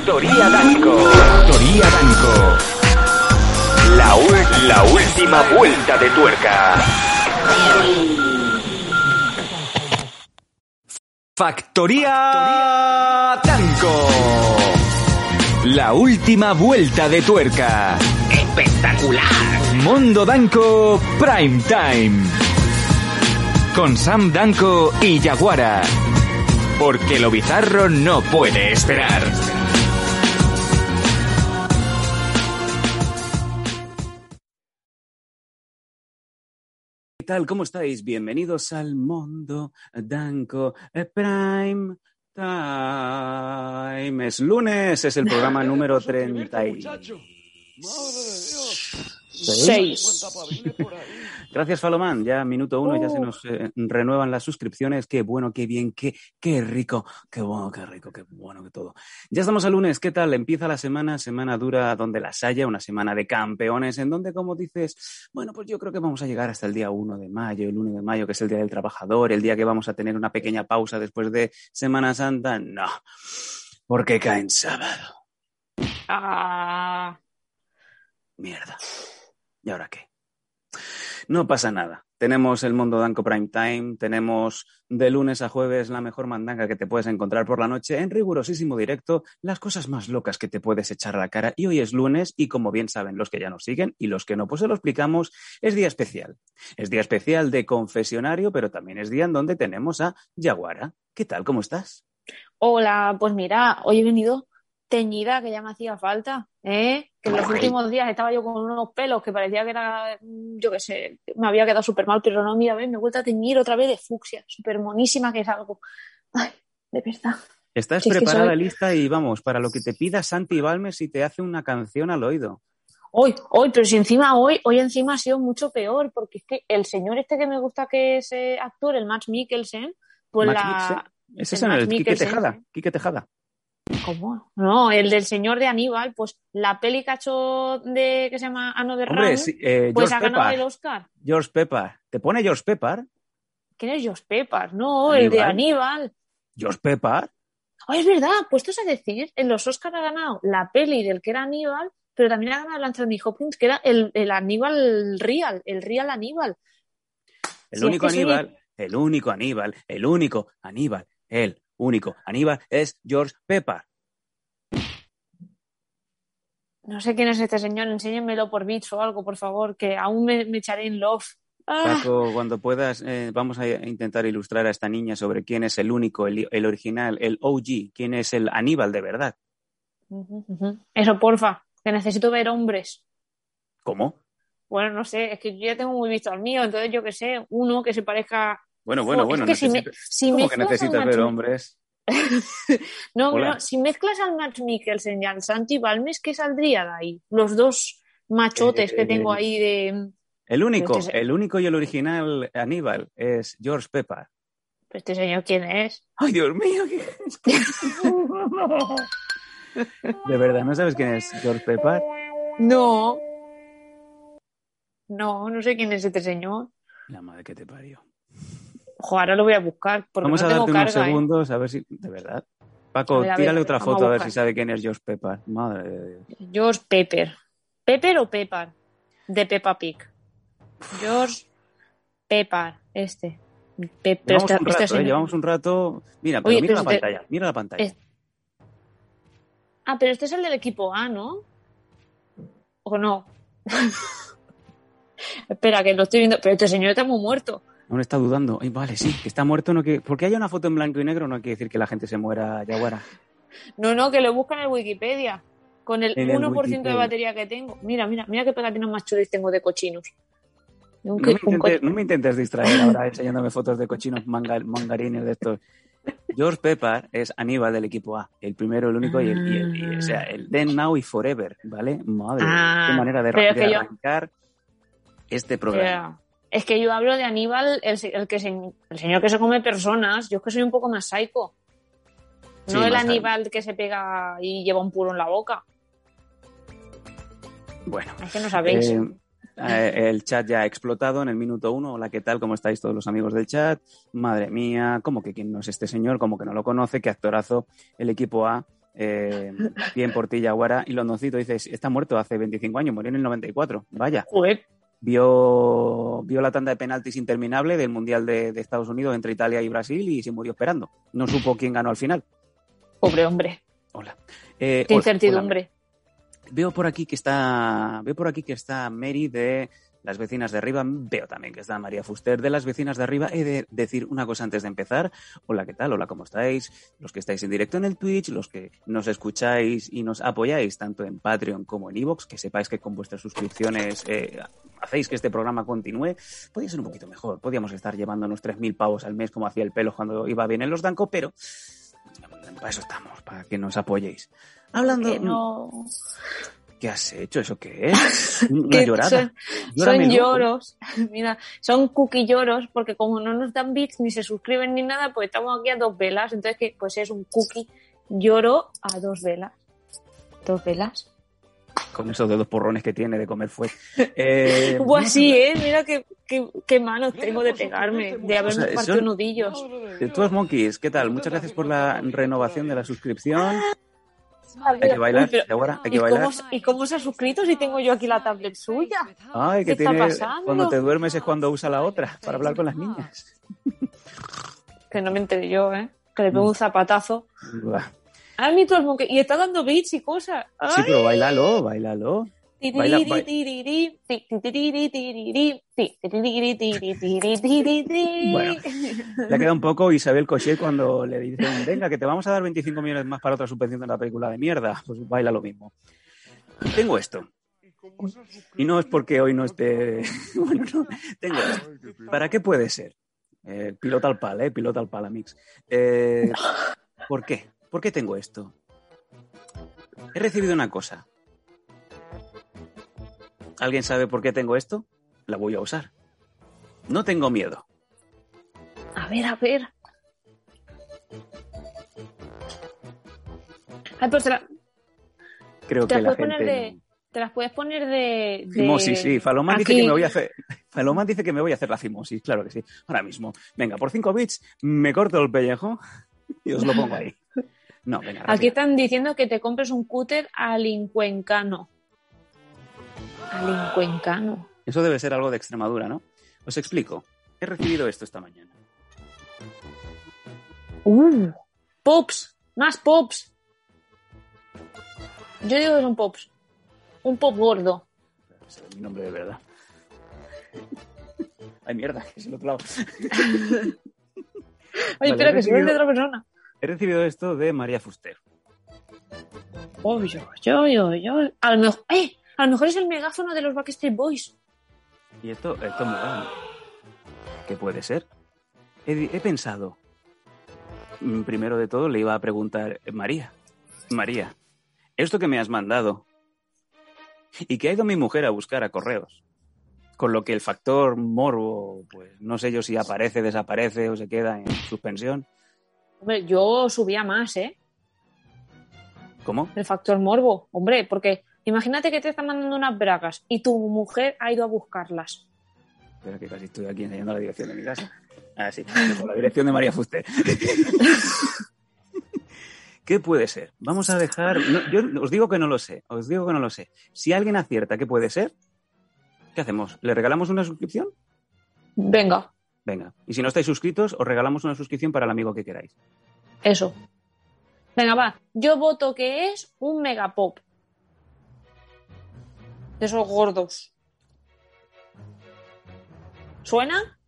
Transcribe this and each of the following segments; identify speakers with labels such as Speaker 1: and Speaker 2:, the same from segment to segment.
Speaker 1: Factoría Danco. Factoría Danco. La, la última vuelta de tuerca. Factoría Danco. La última vuelta de tuerca. Espectacular. Mundo Danco Prime Time. Con Sam Danco y Yaguara. Porque lo bizarro no puede esperar.
Speaker 2: Tal? ¿Cómo estáis? Bienvenidos al Mundo Danco Prime Time. Es lunes, es el programa número 36.
Speaker 3: Seis.
Speaker 2: Gracias, Falomán. Ya minuto uno, ya se nos eh, renuevan las suscripciones. Qué bueno, qué bien, qué, qué rico, qué bueno, qué rico, qué bueno que todo. Ya estamos al lunes. ¿Qué tal? Empieza la semana, semana dura donde las haya, una semana de campeones, en donde, como dices, bueno, pues yo creo que vamos a llegar hasta el día 1 de mayo, el 1 de mayo, que es el Día del Trabajador, el día que vamos a tener una pequeña pausa después de Semana Santa. No, porque cae en sábado.
Speaker 3: Ah,
Speaker 2: Mierda. ¿Y ahora qué? No pasa nada. Tenemos el Mundo Danco Prime Time, tenemos de lunes a jueves la mejor mandanga que te puedes encontrar por la noche en rigurosísimo directo, las cosas más locas que te puedes echar a la cara. Y hoy es lunes y como bien saben los que ya nos siguen y los que no, pues se lo explicamos, es día especial. Es día especial de confesionario, pero también es día en donde tenemos a Yaguara. ¿Qué tal? ¿Cómo estás?
Speaker 3: hola, pues mira, hoy he venido teñida, que ya me hacía falta, ¿eh? Que en los últimos días estaba yo con unos pelos que parecía que era, mm, yo qué sé, me había quedado súper mal, pero no, mira, ves, me he vuelto a teñir otra vez de fucsia, súper monísima que es algo. Ay, de verdad.
Speaker 2: Estás
Speaker 3: Si es que
Speaker 2: preparada,
Speaker 3: soy-
Speaker 2: lista y vamos, para lo que te pida Santi Balmes y te hace una canción al oído.
Speaker 3: Hoy, hoy, pero si encima hoy, hoy encima ha sido mucho peor, porque es que el señor este que me gusta que es eh, actor, el Max Mikkelsen, pues
Speaker 2: Max
Speaker 3: la...
Speaker 2: Ese es
Speaker 3: el
Speaker 2: en el
Speaker 3: Max
Speaker 2: Quique
Speaker 3: Mikkelsen,
Speaker 2: Tejada.
Speaker 3: ¿eh?
Speaker 2: Quique Tejada.
Speaker 3: ¿Cómo? No, el del señor de Aníbal, pues la peli que ha hecho de que se llama Another
Speaker 2: Hombre,
Speaker 3: Round,
Speaker 2: sí, eh,
Speaker 3: pues
Speaker 2: George
Speaker 3: ha ganado el. Oscar.
Speaker 2: George Pepper. ¿Te pone George Pepper?
Speaker 3: ¿Quién es Josh Pepper? No, el de
Speaker 2: Aníbal. George Pepper.
Speaker 3: Oh, es verdad, puestos a decir, en los Oscars ha ganado la peli del que era Aníbal, pero también ha ganado el Anthony Hopkins, que era el, el Aníbal real, el real Aníbal.
Speaker 2: El
Speaker 3: Sí,
Speaker 2: único
Speaker 3: sí.
Speaker 2: Aníbal, el único Aníbal, el único Aníbal, el único Aníbal es George Pepper.
Speaker 3: No sé quién es este señor, enséñenmelo por bits o algo, por favor, que aún me, me echaré en love. Ah,
Speaker 2: Paco, cuando puedas, eh, vamos a intentar ilustrar a esta niña sobre quién es el único, el, el original, el OG, quién es el Aníbal de verdad.
Speaker 3: ujú, ujú. Eso, porfa, que necesito ver hombres.
Speaker 2: ¿Cómo?
Speaker 3: Bueno, no sé, es que yo ya tengo muy visto al mío, entonces yo que sé, uno que se parezca.
Speaker 2: Bueno, bueno, bueno.
Speaker 3: es que si me- si
Speaker 2: ¿Cómo que necesitas ver hombres?
Speaker 3: No,
Speaker 2: Hola.
Speaker 3: no, si mezclas al Max Mikkelsen y al Santi Balmes, ¿qué saldría de ahí? Los dos machotes que
Speaker 2: Eh,
Speaker 3: tengo ahí de.
Speaker 2: El único,
Speaker 3: Este es-
Speaker 2: el único y el original Aníbal es George Pepper.
Speaker 3: ¿Este señor quién es?
Speaker 2: ¡Ay, Dios mío! ¿qué- De verdad, ¿no sabes quién es George Pepper?
Speaker 3: No. No, no sé quién es este señor.
Speaker 2: La madre que te parió.
Speaker 3: Ojo, ahora lo voy a buscar porque
Speaker 2: Vamos
Speaker 3: no
Speaker 2: a darte unos
Speaker 3: carga. ¿eh?
Speaker 2: segundos a ver si. De verdad. Paco,
Speaker 3: A ver, a ver,
Speaker 2: tírale otra
Speaker 3: a
Speaker 2: foto a ver si sabe quién es George Pepper. Madre de Dios.
Speaker 3: George Pepper. ¿Pepper o Pepper? De Peppa Pig. George Pepper, este. Pe- pero
Speaker 2: Llevamos
Speaker 3: este-
Speaker 2: un
Speaker 3: este
Speaker 2: rato, ¿eh? Llevamos un rato. Mira, pero
Speaker 3: Oye,
Speaker 2: mira
Speaker 3: pero
Speaker 2: la
Speaker 3: si te-
Speaker 2: pantalla. Mira la pantalla.
Speaker 3: Es- Ah, pero este es el del equipo A, ¿no? ¿O no? Espera, que lo estoy viendo. Pero este señor está muy muerto.
Speaker 2: Aún está dudando. Ay, vale, sí, que está muerto. No que... Porque haya una foto en blanco y negro no quiere decir que la gente se muera, Yaguara.
Speaker 3: No, no, que lo buscan en Wikipedia. Con el
Speaker 2: el
Speaker 3: 1% de batería que tengo. Mira, mira, mira qué pegatinas más chulis tengo de cochinos.
Speaker 2: No me, intentes,
Speaker 3: co-
Speaker 2: no me intentes distraer ahora enseñándome fotos de cochinos manga- mangarines de estos. George Pepper es Aníbal del equipo A, el primero, el único y el, y el- y- o sea, el then, now y forever, ¿vale? Madre,
Speaker 3: Ah,
Speaker 2: qué manera de,
Speaker 3: yo-
Speaker 2: arrancar este programa.
Speaker 3: Es que yo hablo de Aníbal, el, se- el que se- el señor que se come personas. Yo es que soy un poco más psycho.
Speaker 2: Sí,
Speaker 3: No el Aníbal que se pega y lleva un puro en la boca.
Speaker 2: Bueno,
Speaker 3: Es que no sabéis.
Speaker 2: eh, eh, el chat ya ha explotado en el minuto uno. Hola, ¿qué tal? ¿Cómo estáis todos los amigos del chat? Madre mía, ¿cómo que quién no es este señor? ¿Cómo que no lo conoce? ¿Qué actorazo? El equipo A Eh, bien por ti, Yaguara. Y Londoncito dice, está muerto hace 25 años, murió en el 94. Vaya.
Speaker 3: Joder.
Speaker 2: Vio, vio la tanda de penaltis interminable del Mundial de, de Estados Unidos entre Italia y Brasil y se murió esperando. No supo quién ganó al final.
Speaker 3: Pobre hombre.
Speaker 2: Hola. Eh,
Speaker 3: Qué
Speaker 2: hola,
Speaker 3: incertidumbre.
Speaker 2: hola. Veo por aquí que está. Veo por aquí que está Mary de las vecinas de arriba. Veo también que está María Fuster de las vecinas de arriba. He de decir una cosa antes de empezar. Hola, ¿qué tal? Hola, ¿cómo estáis? Los que estáis en directo en el Twitch, los que nos escucháis y nos apoyáis tanto en Patreon como en Evox, que sepáis que con vuestras suscripciones eh, hacéis que este programa continúe. Podría ser un poquito mejor. Podríamos estar llevándonos 3.000 pavos al mes como hacía el pelo cuando iba bien en los Danco, pero para eso estamos, para que nos apoyéis. Hablando.
Speaker 3: Que no.
Speaker 2: ¿Qué has hecho? ¿Eso qué es? Una llorada.
Speaker 3: Son, son lloros. Mira, son cookie lloros porque como no nos dan bits ni se suscriben ni nada, pues estamos aquí a dos velas. Entonces, que pues es un cookie lloro a dos velas. Dos velas.
Speaker 2: Con esos dedos porrones que tiene de comer fue. Eh,
Speaker 3: Pues así, ¿eh? Mira qué, qué, qué manos tengo de pegarme, de haberme
Speaker 2: O sea,
Speaker 3: partido
Speaker 2: son-
Speaker 3: nudillos.
Speaker 2: de todos monkeys, ¿qué tal? Muchas gracias por la renovación de la suscripción. Hay que bailar,
Speaker 3: Uy, pero-
Speaker 2: Yaguara, hay
Speaker 3: ¿Y
Speaker 2: que bailar.
Speaker 3: cómo, ¿Y cómo se ha suscrito si tengo yo aquí la tablet suya?
Speaker 2: Ay, que
Speaker 3: ¿Qué está
Speaker 2: tiene.
Speaker 3: pasando?
Speaker 2: Cuando te duermes es cuando usa la otra para hablar con las niñas.
Speaker 3: Que no me enteré yo, ¿eh? Que le pego un zapatazo.
Speaker 2: Buah.
Speaker 3: Ah, mi y está dando beats y cosas.
Speaker 2: Sí, pero bailalo, bailalo. Baila, baila. Bueno. Le ha quedado un poco Isabel Cochet cuando le dicen, venga, que te vamos a dar 25 millones más para otra subvención de la película de mierda. Pues baila lo mismo. Tengo esto. Y no es porque hoy no esté... Bueno, no. Tengo esto. ¿Para qué puede ser? Eh, pilota al pal, ¿eh? Pilota al pal, Amix. Eh, ¿Por qué? ¿Por qué tengo esto? He recibido una cosa. ¿Alguien sabe por qué tengo esto? La voy a usar. No tengo miedo.
Speaker 3: A ver, a ver. Ay, pues te, la-
Speaker 2: Creo
Speaker 3: te
Speaker 2: que la gente...
Speaker 3: de. Te las puedes poner de. de-
Speaker 2: Fimosis, sí. Falomán dice que me voy a hacer. Falomán dice que me voy a hacer la fimosis, claro que sí. Ahora mismo. Venga, por 5 bits me corto el pellejo y os lo pongo ahí. No, venga.
Speaker 3: Aquí están diciendo que te compres un cúter alincuencano. Alincuencano.
Speaker 2: Eso debe ser algo de Extremadura, ¿no? Os explico. He recibido esto esta mañana.
Speaker 3: Uh, pops. Más pops. Yo digo que son pops. Un pop gordo.
Speaker 2: Ese es mi nombre de verdad. Ay, mierda, que es el otro lado. Vale,
Speaker 3: espera, que se de otra persona.
Speaker 2: He recibido esto de María Fuster.
Speaker 3: Oh, yo, yo, yo, yo. A lo mejor, ¡eh! A lo mejor es el megáfono de los Backstreet Boys.
Speaker 2: Y esto, esto me va. ¿Qué puede ser? He, he pensado. mm, Primero de todo le iba a preguntar, eh, María, María, esto que me has mandado y que ha ido mi mujer a buscar a correos, con lo que el factor morbo, pues no sé yo si aparece, desaparece o se queda en suspensión.
Speaker 3: Hombre, yo subía más, ¿eh?
Speaker 2: ¿Cómo?
Speaker 3: El factor morbo. Hombre, porque imagínate que te están mandando unas bragas y tu mujer ha ido a buscarlas.
Speaker 2: Espera que casi estoy aquí enseñando la dirección de mi casa. Ah, sí, la dirección de María Fuster. ¿Qué puede ser? Vamos a dejar. no, yo os digo que no lo sé. Os digo que no lo sé. Si alguien acierta qué puede ser, ¿qué hacemos? ¿Le regalamos una suscripción?
Speaker 3: Venga,
Speaker 2: Venga. Y si no estáis suscritos, os regalamos una suscripción para el amigo que queráis.
Speaker 3: eso. Venga, va. Yo voto que es un megapop. De esos gordos. ¿Suena?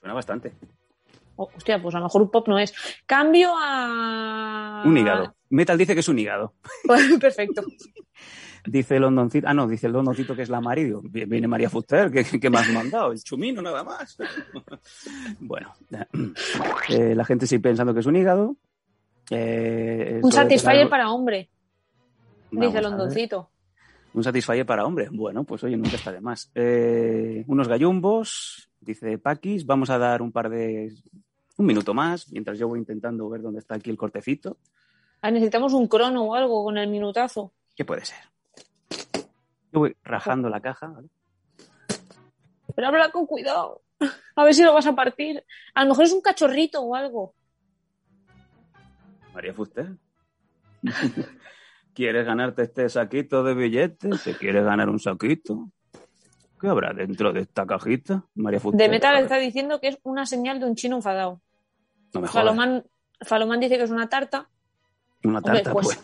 Speaker 2: Suena bastante.
Speaker 3: Oh, hostia, pues a lo mejor un pop no es. Cambio a.
Speaker 2: Un hígado. Metal dice que es un hígado.
Speaker 3: Perfecto.
Speaker 2: Dice el Londoncito. Ah, no, dice el Londoncito que es la Mari. Digo, "Bien, Viene María Fuster. ¿Qué, qué me has mandado? El chumino, nada más. bueno, eh, la gente sigue pensando que es un hígado. Eh,
Speaker 3: Un satisfier para hombre,
Speaker 2: Vamos
Speaker 3: dice. Londoncito.
Speaker 2: Un satisfier para hombre. Bueno, pues oye, nunca está de más. Eh, unos gallumbos, dice Paquis. Vamos a dar un par de. Un minuto más, mientras yo voy intentando ver dónde está aquí el cortecito.
Speaker 3: Ah, necesitamos un crono o algo con el minutazo.
Speaker 2: ¿Qué puede ser? Yo voy rajando la caja, ¿vale?
Speaker 3: Pero habla con cuidado. A ver si lo vas a partir. A lo mejor es un cachorrito o algo.
Speaker 2: María Fuster. ¿Quieres ganarte este saquito de billetes? ¿Te quieres ganar un saquito? ¿Qué habrá dentro de esta cajita? María Fuster.
Speaker 3: De Metal está diciendo que es una señal de un chino enfadado.
Speaker 2: No me.
Speaker 3: Falomán, Falomán dice que es una tarta.
Speaker 2: Una
Speaker 3: Hombre,
Speaker 2: tarta,
Speaker 3: pues,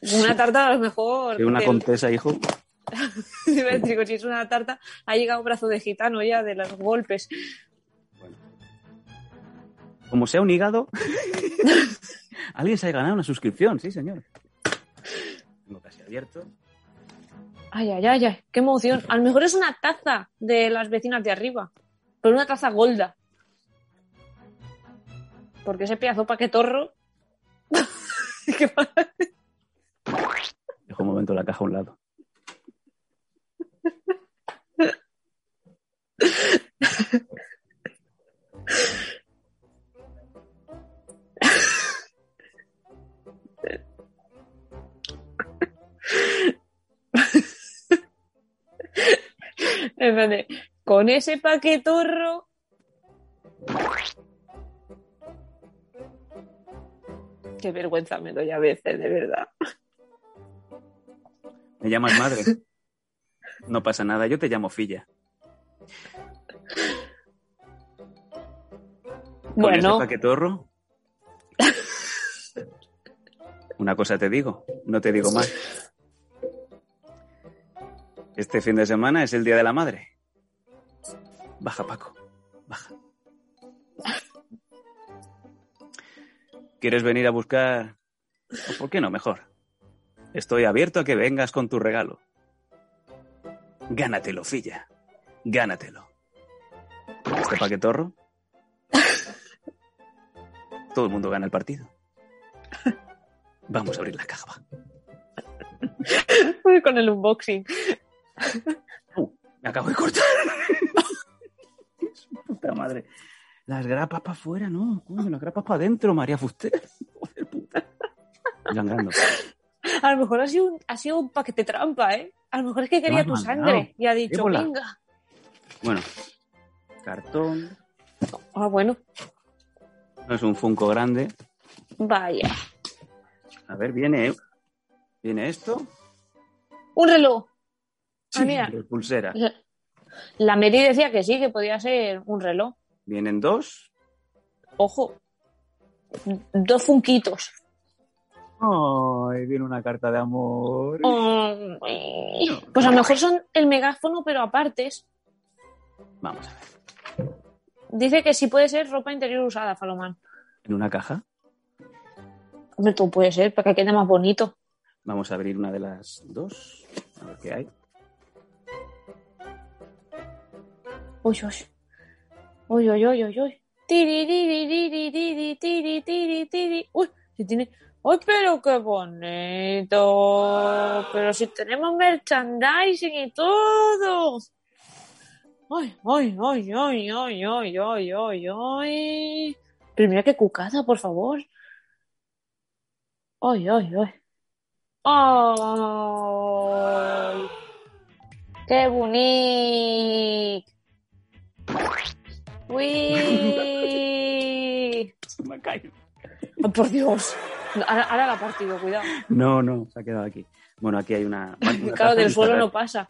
Speaker 2: pues.
Speaker 3: Una tarta a lo mejor.
Speaker 2: De una contesa, hijo.
Speaker 3: Digo, si es una tarta, ha llegado brazo de gitano ya de los golpes.
Speaker 2: Como sea un hígado, alguien se ha ganado una suscripción, sí, señor. Abierto.
Speaker 3: Ay, ay, ay, ay, qué emoción. A lo mejor es una taza de las vecinas de arriba, pero una taza golda. Porque ese pedazo paquetorro. Qué.
Speaker 2: Dejo un momento la caja a un lado.
Speaker 3: Con ese paquetorro. Qué vergüenza me doy a veces, de verdad.
Speaker 2: ¿Me llamas madre? No pasa nada, yo te llamo filla. Con ese paquetorro. Una cosa te digo, no te digo más. Este fin de semana es el Día de la Madre. Baja, Paco, baja. ¿Quieres venir a buscar? ¿O ¿Por qué no? Mejor. Estoy abierto a que vengas con tu regalo. Gánatelo, filla. Gánatelo. Este paquetorro. Todo el mundo gana el partido. Vamos a abrir la caja. va.
Speaker 3: con el unboxing.
Speaker 2: Uh, me acabo de cortar. Su puta madre. Las grapas para afuera, no. Coño, las grapas para adentro, María Fuster. Joder, puta. Sangrando.
Speaker 3: A lo mejor ha sido, un, ha sido un paquete trampa, ¿eh? A lo mejor es que quería tu
Speaker 2: mandado?
Speaker 3: sangre y ha dicho,
Speaker 2: Ébola.
Speaker 3: venga.
Speaker 2: Bueno, cartón.
Speaker 3: Ah, bueno,
Speaker 2: No es un Funko grande.
Speaker 3: vaya.
Speaker 2: A ver, viene. Viene esto.
Speaker 3: Un reloj.
Speaker 2: Sí,
Speaker 3: Ah, mira.
Speaker 2: pulsera.
Speaker 3: La, Mary decía que sí, que podía ser un reloj.
Speaker 2: Vienen dos.
Speaker 3: Ojo. Dos funquitos.
Speaker 2: Ay, viene una carta de amor.
Speaker 3: Ay, Pues a lo mejor son el megáfono, pero apartes.
Speaker 2: Vamos a ver.
Speaker 3: Dice que sí puede ser ropa interior usada, Falomán.
Speaker 2: En una caja.
Speaker 3: Hombre, tú puede ser, para que quede más bonito.
Speaker 2: Vamos a abrir una de las dos. A ver qué hay.
Speaker 3: Uy, uy. Uy, uy, uy, uy, uy. Tiri, tiri, tiri, tiri, tiri, tiri. Uy, si tiene. ¡Ay, pero qué bonito! Pero si tenemos merchandising y todo. ¡Ay, ay, ay, ay, ay, ay, ay, ay, ay! Pero mira qué cucada, por favor. ¡Ay, ay, ay! ¡Ay! ¡Qué bonito! ¡Uy!
Speaker 2: Me ha caído.
Speaker 3: ¡Ay, por Dios! Ahora, ahora la ha partido, cuidado.
Speaker 2: No, no, se ha quedado aquí. Bueno, aquí hay una. una
Speaker 3: Claro, del suelo no pasa.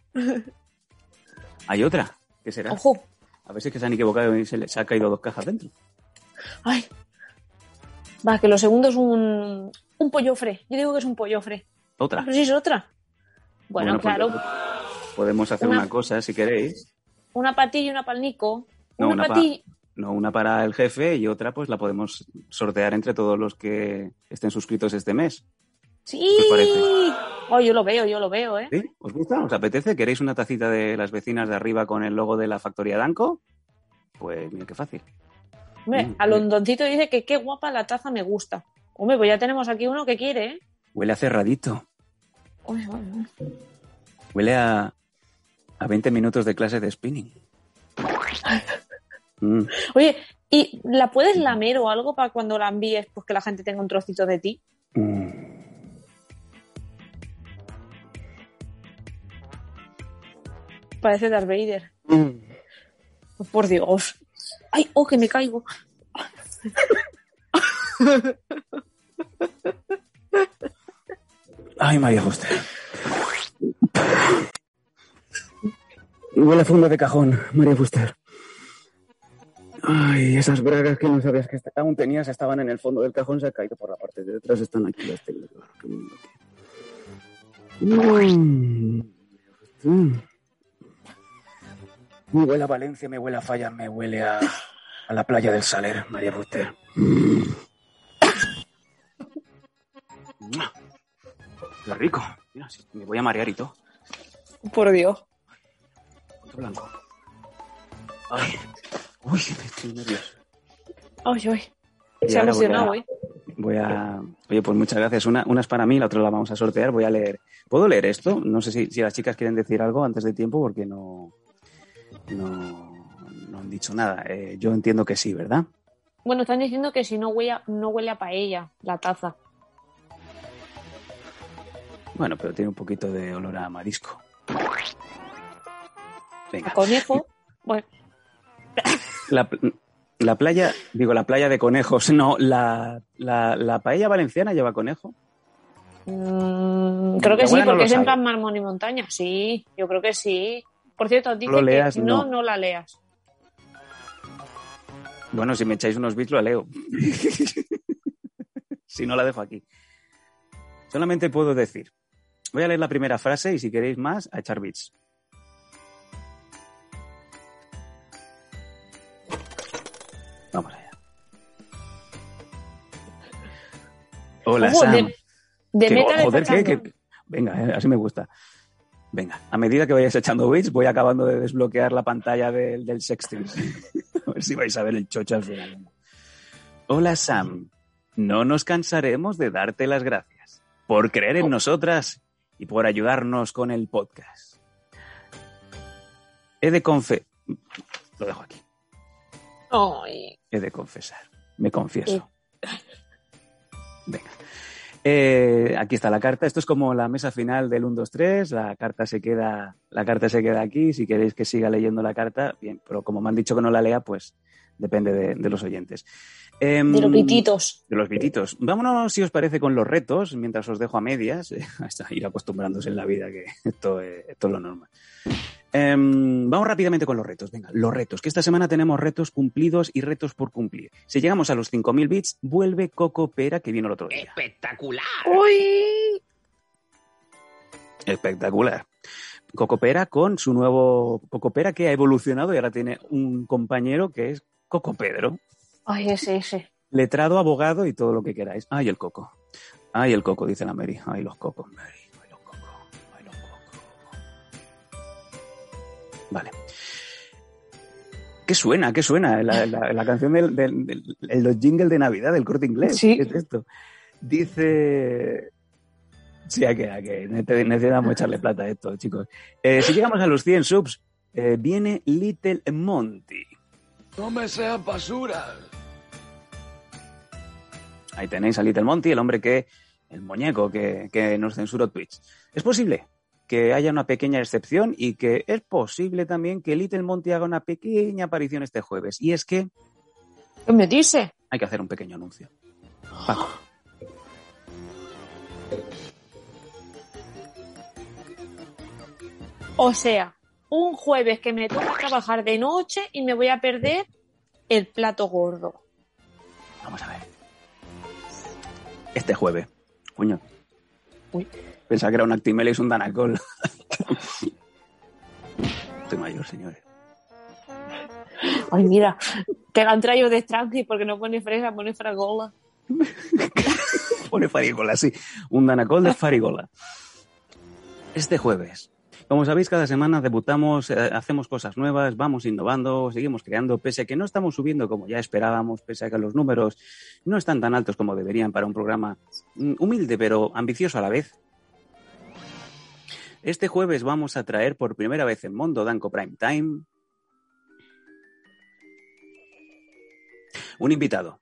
Speaker 2: Hay otra. ¿Qué será?
Speaker 3: Ojo.
Speaker 2: A ver si es que se han equivocado y se les ha caído dos cajas dentro.
Speaker 3: ¡Ay! Va, que lo segundo es un, un pollofre. Yo digo que es un pollofre.
Speaker 2: Otra.
Speaker 3: Pero si es otra. Bueno,
Speaker 2: Bueno, pues
Speaker 3: claro.
Speaker 2: Podemos hacer
Speaker 3: Una-
Speaker 2: una cosa, si queréis.
Speaker 3: Una patilla y una palnico.
Speaker 2: No,
Speaker 3: una
Speaker 2: una pa-
Speaker 3: patilla.
Speaker 2: No, una para el jefe y otra pues la podemos sortear entre todos los que estén suscritos este mes.
Speaker 3: ¡Sí! Oh, yo lo veo, yo lo veo, ¿eh?
Speaker 2: ¿Sí? ¿Os gusta? ¿Os apetece? ¿Queréis una tacita de las vecinas de arriba con el logo de la factoría Danco? Pues mira qué fácil.
Speaker 3: Hombre,
Speaker 2: Mm,
Speaker 3: a Londoncito dice que qué guapa la taza me gusta. Hombre, pues ya tenemos aquí uno que quiere, ¿eh?
Speaker 2: Huele a cerradito.
Speaker 3: Uy, uy, uy.
Speaker 2: Huele a, a 20 minutos de clase de spinning. Mm,
Speaker 3: Oye, ¿y la puedes lamer o algo para cuando la envíes, pues que la gente tenga un trocito de ti?
Speaker 2: mm.
Speaker 3: Parece Darth Vader.
Speaker 2: Mm.
Speaker 3: Por Dios. ¡Ay, oh, que me caigo!
Speaker 2: Ay, María Fuster. Huele a fondo de cajón, María Fuster. Ay, esas bragas que no sabías que aún tenías estaban en el fondo del cajón, se ha caído por la parte de detrás, están aquí las tengo. Mm. Me huele a Valencia, me huele a Falla, me huele a, a la playa del Saler, María Fuster. Mm. Qué rico. Me voy a marear y todo.
Speaker 3: Por Dios.
Speaker 2: Blanco. Ay. Uy, estoy nervioso.
Speaker 3: Ay, ay.
Speaker 2: Y
Speaker 3: Se ha emocionado,
Speaker 2: a-
Speaker 3: ¿eh?
Speaker 2: Voy a. Oye, pues muchas gracias. Una, una es para mí, la otra la vamos a sortear. Voy a leer. ¿Puedo leer esto? No sé si, si las chicas quieren decir algo antes de tiempo porque no. No, no han dicho nada. Eh, yo entiendo que sí, ¿verdad?
Speaker 3: Bueno, están diciendo que si no huele, a, no huele a paella, la taza.
Speaker 2: Bueno, pero tiene un poquito de olor a marisco. Venga.
Speaker 3: A conejo. Bueno,
Speaker 2: La, la playa, digo, la playa de conejos. No, la, la, la paella valenciana lleva conejo.
Speaker 3: mm, creo que sí,
Speaker 2: no
Speaker 3: porque
Speaker 2: lo
Speaker 3: es en
Speaker 2: sabe.
Speaker 3: plan mármol y montaña. Sí, yo creo que sí. Por cierto, dice
Speaker 2: leas,
Speaker 3: que no,
Speaker 2: no.
Speaker 3: no la leas.
Speaker 2: Bueno, si me echáis unos bits, lo leo. si no, la dejo aquí. Solamente puedo decir. Voy a leer la primera frase y si queréis más, a echar bits. Hola, Sam.
Speaker 3: de,
Speaker 2: Que- joder, ¿qué? ¿Qué? Venga, eh, así me gusta. Venga, a medida que vayáis echando bits, voy acabando de desbloquear la pantalla del, del sexting. a ver si vais a ver el chocho al final. Hola, Sam. No nos cansaremos de darte las gracias por creer en nosotras y por ayudarnos con el podcast. He de confe... Lo dejo aquí. He de confesar. Me confieso. Venga. Eh, aquí está la carta. Esto es como la mesa final del 1, 2, 3. La carta se queda, la carta se queda aquí. Si queréis que siga leyendo la carta, bien. Pero como me han dicho que no la lea, pues depende de, de los oyentes. Em,
Speaker 3: de los pititos.
Speaker 2: de los grititos. Vámonos, si os parece, con los retos, mientras os dejo a medias, eh, hasta ir acostumbrándose en la vida, que esto, es- esto es lo normal. Em, vamos rápidamente con los retos. Venga, los retos. Que esta semana tenemos retos cumplidos y retos por cumplir. Si llegamos a los 5.000 bits, vuelve Coco Pera, que vino el otro día.
Speaker 1: ¡Espectacular!
Speaker 3: ¡Uy!
Speaker 2: Espectacular. Coco Pera con su nuevo Coco Pera que ha evolucionado y ahora tiene un compañero que es Coco Pedro.
Speaker 3: Ay, ese, ese.
Speaker 2: Letrado, abogado y todo lo que queráis. Ay, el coco. Ay, el coco, dice la Mary. Ay, los cocos, Mary. Vale. ¿Qué suena? ¿Qué suena? La, la- la canción del, del, del- el- los jingles de Navidad del corte inglés.
Speaker 3: Sí.
Speaker 2: ¿Qué es esto? Dice. Sí, a que, a que nece- necesitamos echarle plata a esto, chicos. Eh, si llegamos a los 100 subs, eh, viene Little Monty.
Speaker 4: No me seas basura.
Speaker 2: Ahí tenéis a Little Monty, el hombre que, el muñeco que, que nos censuró Twitch. Es posible que haya una pequeña excepción y que es posible también que Little Monty haga una pequeña aparición este jueves. Y es que
Speaker 3: ¿Qué me dice?
Speaker 2: hay que hacer un pequeño anuncio. Paco.
Speaker 3: O sea, un jueves que me toca trabajar de noche y me voy a perder el plato gordo.
Speaker 2: Vamos a ver. Este jueves. Coño.
Speaker 3: Uy.
Speaker 2: Pensaba que era un Actimel y un Danacol. Estoy mayor, señores.
Speaker 3: Ay, mira, te la han traído de extranjero porque no pone fresa, pone fragola.
Speaker 2: Pone farigola, sí. Un danacol de farigola. Este jueves. Como sabéis, cada semana debutamos, eh, hacemos cosas nuevas, vamos innovando, seguimos creando, pese a que no estamos subiendo como ya esperábamos, pese a que los números no están tan altos como deberían para un programa mm, humilde pero ambicioso a la vez. Este jueves vamos a traer por primera vez en Mondo Danco Prime Time un invitado.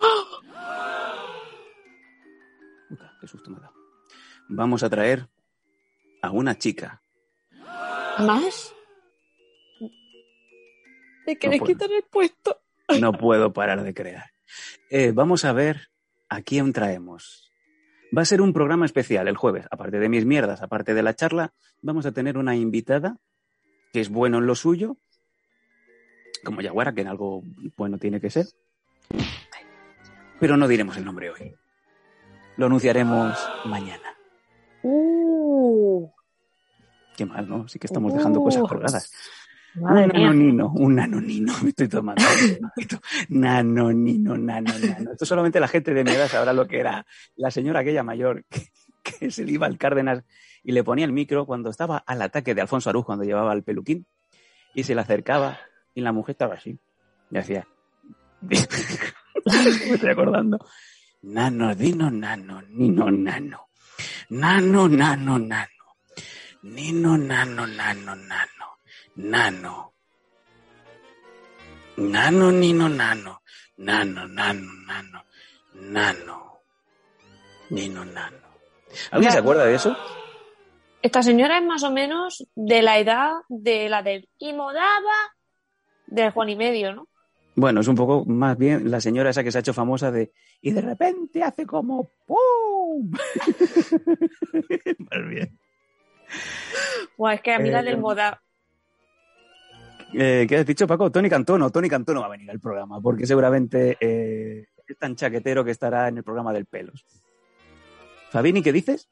Speaker 2: Puta, qué susto me ha dado. Vamos a traer a una chica.
Speaker 3: ¿Más? ¿Te quieres
Speaker 2: puedo.
Speaker 3: quitar el puesto?
Speaker 2: No puedo parar de crear. Eh, vamos a ver a quién traemos. Va a ser un programa especial el jueves. Aparte de mis mierdas, aparte de la charla, vamos a tener una invitada que es bueno en lo suyo, como Yaguara, que en algo bueno tiene que ser. Pero no diremos el nombre hoy. Lo anunciaremos mañana.
Speaker 3: Uh,
Speaker 2: Qué mal, ¿no? Sí que estamos dejando cosas
Speaker 3: Uh.
Speaker 2: colgadas.
Speaker 3: Madre
Speaker 2: un
Speaker 3: mía.
Speaker 2: nanonino, un nanonino, me estoy tomando. nanonino, nanonino. Esto solamente la gente de mi edad sabrá lo que era la señora aquella mayor que, que se le iba al Cárdenas y le ponía el micro cuando estaba al ataque de Alfonso Arús cuando llevaba el peluquín y se le acercaba y la mujer estaba así. Y hacía... me estoy acordando. Nano, dino, nano, nino, nano. Nano, nano, nano. Nino, nano, nano, nano. Nano. Nano, nino, nano. Nano, nano, nano. Nano. Nino, nano. ¿Alguien
Speaker 3: Ya.
Speaker 2: se acuerda de eso?
Speaker 3: Esta señora es más o menos de la edad de la del Imodaba del Juan y Medio, ¿no?
Speaker 2: Bueno, es un poco más bien la señora esa que se ha hecho famosa de y de repente hace como ¡pum! más bien.
Speaker 3: Buah, es que a mí la
Speaker 2: Eh,
Speaker 3: del Moda.
Speaker 2: Eh, ¿Qué has dicho, Paco? Tony Cantón. Tony Cantón no va a venir al programa porque seguramente eh, es tan chaquetero que estará en el programa del pelos. Fabini, ¿qué dices?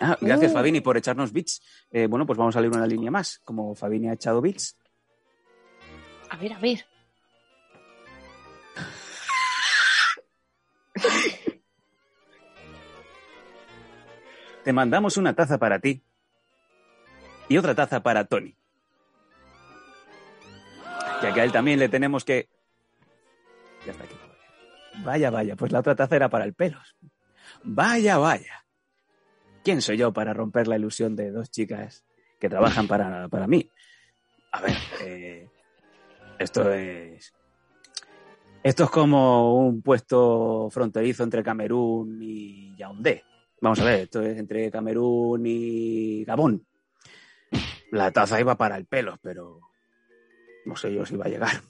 Speaker 2: Ah, gracias,
Speaker 3: Uh.
Speaker 2: Fabini, por echarnos bits. Eh, bueno, pues vamos a leer una línea más. Como Fabini ha echado bits,
Speaker 3: A ver, a ver.
Speaker 2: te mandamos una taza para ti y otra taza para Tony. Que a él también le tenemos que... Ya está aquí. Vaya, vaya, pues la otra taza era para el pelos. Vaya, vaya. ¿Quién soy yo para romper la ilusión de dos chicas que trabajan para, para mí? A ver, eh, esto es... Esto es como un puesto fronterizo entre Camerún y Yaoundé. Vamos a ver, esto es entre Camerún y Gabón. La taza iba para el pelo, pero no sé yo si va a llegar.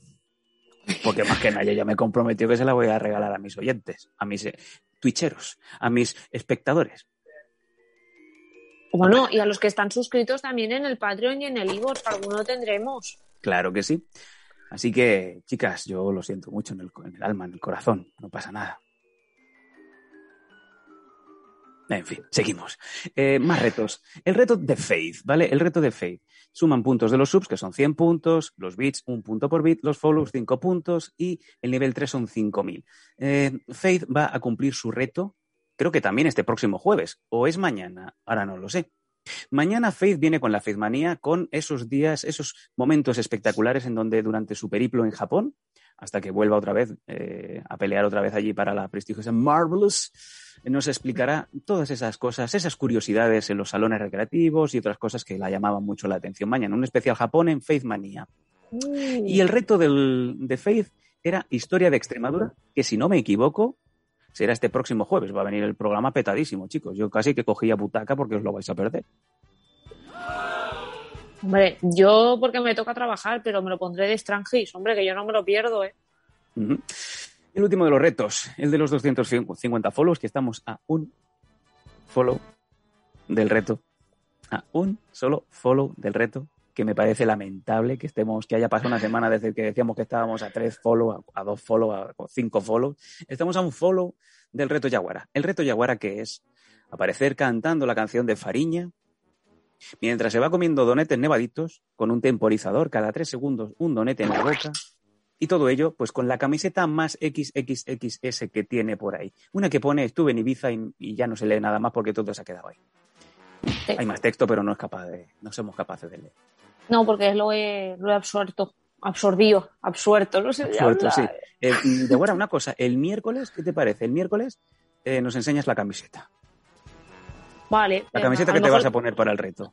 Speaker 2: Porque más que nadie ya me comprometió que se la voy a regalar a mis oyentes, a mis eh, twitcheros, a mis espectadores.
Speaker 3: Bueno, y a los que están suscritos también en el Patreon y en el iVoox, alguno tendremos.
Speaker 2: Claro que sí. Así que, chicas, yo lo siento mucho en el, en el alma, en el corazón. No pasa nada. En fin, seguimos. Eh, más retos. El reto de Faith, ¿vale? El reto de Faith. Suman puntos de los subs, que son 100 puntos, los bits, un punto por bit, los follows, 5 puntos y el nivel 3 son 5000. Eh, Faith va a cumplir su reto, creo que también este próximo jueves, o es mañana, ahora no lo sé. Mañana Faith viene con la Faith Manía, con esos días, esos momentos espectaculares en donde durante su periplo en Japón, hasta que vuelva otra vez eh, a pelear otra vez allí para la prestigiosa Marvelous, nos explicará todas esas cosas, esas curiosidades en los salones recreativos y otras cosas que la llamaban mucho la atención. Mañana un especial Japón en Faith Manía. Y el reto del, de Faith era Historia de Extremadura, que si no me equivoco, será este próximo jueves. Va a venir el programa petadísimo, chicos. Yo casi que cogía butaca porque os lo vais a perder.
Speaker 3: Hombre, yo porque me toca trabajar, pero me lo pondré de extranjis. Hombre, que yo no me lo pierdo, ¿eh?
Speaker 2: El último de los retos, el de los 250 follows, que estamos a un follow del reto. A un solo follow del reto, que me parece lamentable que estemos, que haya pasado una semana desde que decíamos que estábamos a tres follow, a, dos follow, a, cinco follow. Estamos a un follow del reto Yaguara. El reto Yaguara que es aparecer cantando la canción de Fariña, mientras se va comiendo donetes nevaditos, con un temporizador cada tres segundos, un donete en la boca, y todo ello, pues con la camiseta más XXXS que tiene por ahí. Una que pone estuve en Ibiza y, y ya no se lee nada más porque todo se ha quedado ahí.
Speaker 3: Sí.
Speaker 2: Hay más texto, pero no es capaz de, no somos capaces de leer.
Speaker 3: No, porque lo he, lo he absuelto. Absorbido, absuelto, no sé.
Speaker 2: Sí. Eh, una cosa, el miércoles, ¿qué te parece? El miércoles eh, nos enseñas la camiseta.
Speaker 3: Vale.
Speaker 2: La
Speaker 3: venga,
Speaker 2: camiseta que te
Speaker 3: mejor-
Speaker 2: vas a poner para el reto.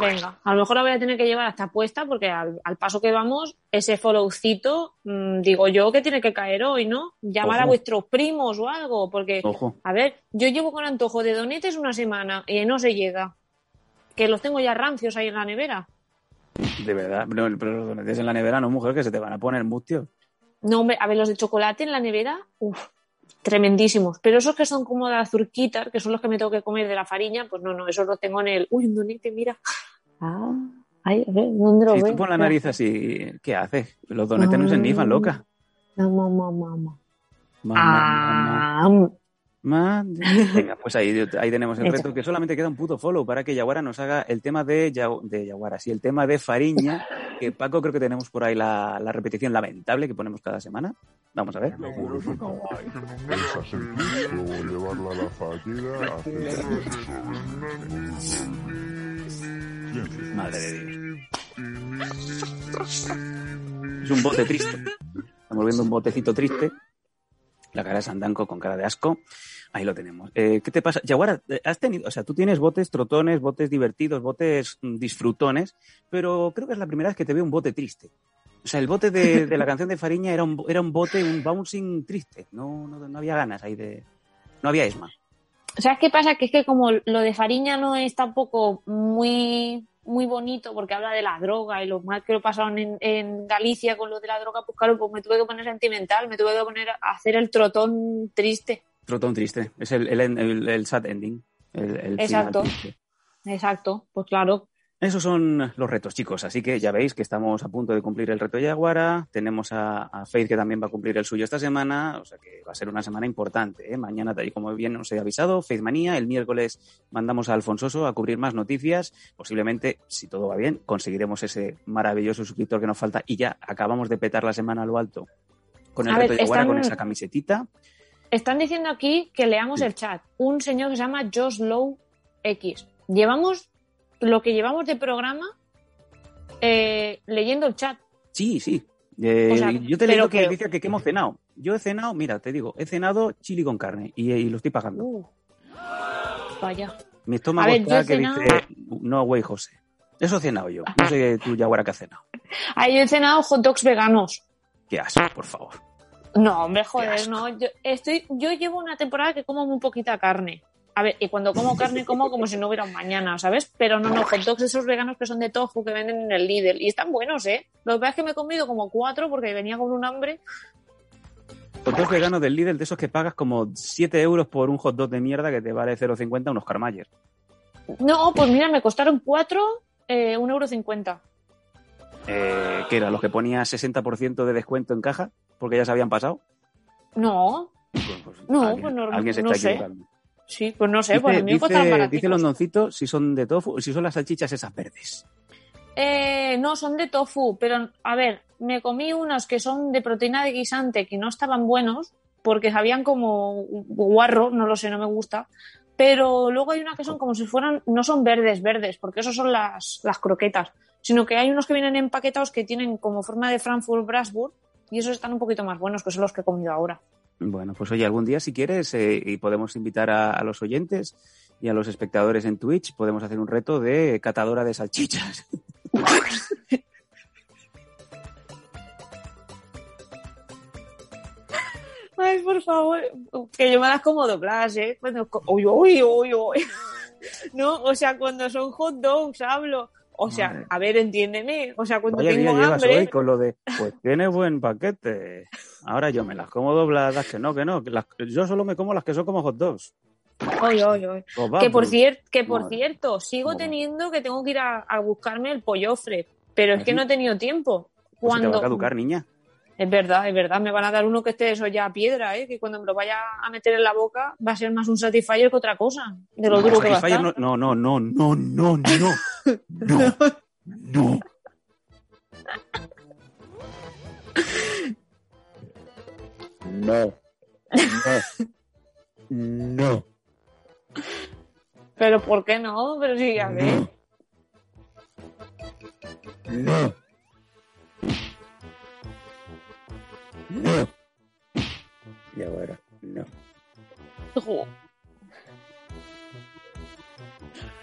Speaker 3: Venga, a lo mejor la voy a tener que llevar hasta puesta porque al, al paso que vamos, ese followcito, mm, digo yo que tiene que caer hoy, ¿no? Llamar a vuestros primos o algo, porque,
Speaker 2: Ojo.
Speaker 3: a ver, yo llevo con antojo de donetes una semana y no se llega. Que los tengo ya rancios ahí en la nevera.
Speaker 2: De verdad. No, pero los donetes en la nevera, no, mujer, que se te van a poner mustios.
Speaker 3: No, hombre, a ver, los de chocolate en la nevera, uff, tremendísimos. Pero esos que son como de azurquitas, que son los que me tengo que comer de la fariña, pues no, no, esos los tengo en el. Uy, un donete, mira. Ah, ay, a ver, ¿dónde lo
Speaker 2: Si
Speaker 3: ves?
Speaker 2: tú pon la nariz así, ¿qué haces? Los donetes no se nifan, loca.
Speaker 3: Mamá, mamá, mamá.
Speaker 2: Mamá, mamá.
Speaker 3: Ah, mm.
Speaker 2: Venga, pues ahí, ahí tenemos el reto, que solamente queda un puto follow para que Yaguara nos haga el tema de, Yagu- de Yaguara, sí, el tema de Fariña, que Paco creo que tenemos por ahí la, la repetición lamentable que ponemos cada semana. Vamos a ver.
Speaker 5: Esa sentir, luego llevarla a la fallida, hacer
Speaker 2: Madre de Dios. Es un bote triste. Estamos viendo un botecito triste. La cara de Sandanco con cara de asco. Ahí lo tenemos. Eh, ¿Qué te pasa? Yaguara, eh, has tenido, o sea, tú tienes botes trotones, botes divertidos, botes mm, disfrutones, pero creo que es la primera vez que te veo un bote triste. O sea, el bote de, de la canción de Fariña era un, era un bote, un bouncing triste. No, no, no había ganas ahí de. No había esma.
Speaker 3: ¿Sabes qué pasa? Que es que como lo de Fariña no es tampoco muy, muy bonito porque habla de la droga y lo mal que lo pasaron en, en Galicia con lo de la droga, pues claro, pues me tuve que poner sentimental, me tuve que poner a hacer el trotón triste.
Speaker 2: Trotón triste. Es el, el, el- el sad ending. El,
Speaker 3: Exacto. Exacto, pues claro.
Speaker 2: Esos son los retos, chicos. Así que ya veis que estamos a punto de cumplir el reto Yaguara. Tenemos a, a Faith que también va a cumplir el suyo esta semana. O sea que va a ser una semana importante. ¿eh? Mañana, tal y como bien os he avisado, Faith Manía. El miércoles mandamos a Alfonsoso a cubrir más noticias. Posiblemente, si todo va bien, conseguiremos ese maravilloso suscriptor que nos falta. Y ya acabamos de petar la semana a lo alto con el
Speaker 3: A
Speaker 2: reto
Speaker 3: ver,
Speaker 2: Yaguara,
Speaker 3: están-
Speaker 2: con esa camisetita.
Speaker 3: Están diciendo aquí que leamos
Speaker 2: Sí.
Speaker 3: el chat. Un señor que se llama Josh Low X. Llevamos lo que llevamos de programa eh, leyendo el chat.
Speaker 2: Sí, sí. Eh,
Speaker 3: O sea,
Speaker 2: yo te leo que dice que, que hemos cenado. Yo he cenado, mira, te digo, he cenado chili con carne y, y lo estoy pagando.
Speaker 3: Uh, vaya.
Speaker 2: Mi estómago
Speaker 3: ver,
Speaker 2: está que
Speaker 3: cenado-
Speaker 2: dice, no, güey, José. Eso he cenado yo. No sé tú, Yaguara, que has cenado.
Speaker 3: Ah, yo he cenado hot dogs veganos.
Speaker 2: Qué asco, por favor.
Speaker 3: No, hombre,
Speaker 2: Qué
Speaker 3: joder, no. Yo, estoy, yo llevo una temporada que como muy poquita carne. A ver, y cuando como carne, como como si no hubiera un mañana, ¿sabes? Pero no, no, hot dogs esos veganos que son de tofu que venden en el Lidl. Y están buenos, ¿eh? Lo que pasa es que me he comido como cuatro porque venía con un hambre.
Speaker 2: Hot dogs veganos del Lidl, de esos que pagas como 7 euros por un hot dog de mierda que te vale 0,50 unos Carmayer.
Speaker 3: No, pues mira, me costaron cuatro, eh, un euro cincuenta.
Speaker 2: Eh, que era los que ponía 60% de descuento en caja porque ya se habían pasado.
Speaker 3: No,
Speaker 2: Pues, pues,
Speaker 3: No,
Speaker 2: alguien,
Speaker 3: pues no-
Speaker 2: alguien se
Speaker 3: no
Speaker 2: está
Speaker 3: sé. sí, pues no sé, pues a mí me
Speaker 2: dice, dice, dice Londoncito si son de tofu, si son las salchichas esas verdes.
Speaker 3: Eh, no, son de tofu, pero a ver, me comí unos que son de proteína de guisante que no estaban buenos porque sabían como guarro, no lo sé, no me gusta. Pero luego hay una que son como si fueran, no son verdes, verdes, porque esos son las, las croquetas, sino que hay unos que vienen empaquetados que tienen como forma de Frankfurt Brasburg y esos están un poquito más buenos, que son los que he comido ahora.
Speaker 2: Bueno, pues oye, algún día si quieres eh, y podemos invitar a, a los oyentes y a los espectadores en Twitch, podemos hacer un reto de catadora de salchichas.
Speaker 3: Ay, por favor, que yo me las como dobladas, ¿eh? Cuando, uy, uy, uy, uy. No, o sea, cuando son hot dogs hablo. O sea,
Speaker 2: Madre.
Speaker 3: a ver, entiéndeme. O sea, cuando
Speaker 2: Vaya día
Speaker 3: tengo
Speaker 2: llevas
Speaker 3: hambre.
Speaker 2: hoy con lo de, pues tiene buen paquete. Ahora yo me las como dobladas, que no, que no. que las- yo solo me como las que son como hot dogs.
Speaker 3: Ay, ay, ay.
Speaker 2: O
Speaker 3: Que por, cier- que por
Speaker 2: Madre.
Speaker 3: cierto, sigo
Speaker 2: Madre.
Speaker 3: teniendo que tengo que ir a, a buscarme el pollofre. Pero es
Speaker 2: ¿Ah,
Speaker 3: que
Speaker 2: sí?
Speaker 3: no he tenido tiempo.
Speaker 2: Pues se te va
Speaker 3: Cuando...
Speaker 2: a caducar, niña.
Speaker 3: Es verdad, es verdad. Me van a dar uno que esté eso ya a piedra, ¿eh? que cuando me lo vaya a meter en la boca va a ser más un Satisfyer que otra cosa. De lo no, duro que va a estar.
Speaker 2: No, no, no, no, no, no, no, no. No. No. No.
Speaker 3: Pero ¿por qué no? Pero sí, a ver.
Speaker 2: No. no. Y ahora, no.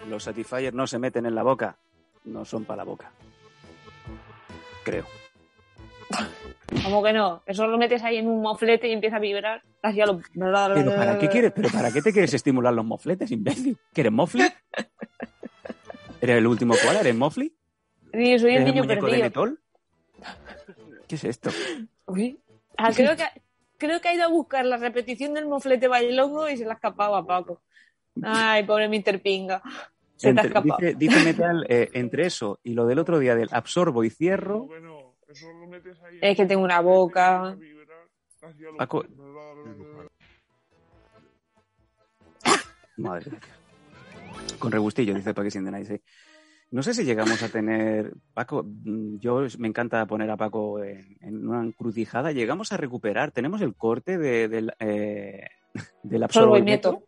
Speaker 2: Los Satisfyer no se meten en la boca. No son para la boca. Creo.
Speaker 3: ¿Cómo que no? Eso lo metes ahí en un moflete y empieza a vibrar. Así a lo...
Speaker 2: ¿Pero para qué quieres? ¿Pero para qué te quieres estimular los mofletes, imbécil? ¿Que eres mofli? ¿Eres el último cual? ¿Eres mofli?
Speaker 3: Sí, soy el
Speaker 2: ¿Eres
Speaker 3: niño
Speaker 2: de. Netol? ¿Qué es esto?
Speaker 3: Uy. Ah, creo que creo que ha ido a buscar la repetición del moflete bailongo y se la ha escapado a Paco. Ay, pobre Mr. Pinga. Se te ha
Speaker 2: Entre-
Speaker 3: escapado.
Speaker 2: dice, dice Metal, eh, entre eso y lo del otro día del absorbo y cierro,
Speaker 5: Bueno, eso lo metes ahí.
Speaker 3: Es que tengo una boca.
Speaker 2: Paco- Madre mía. Con regustillo, dice Paquisín de Nice. No sé si llegamos a tener. Paco, mm, yo me encanta poner a Paco en, en una encrucijada. Llegamos a recuperar. Tenemos el corte de, del, eh, del
Speaker 3: Sorbo
Speaker 2: y meto.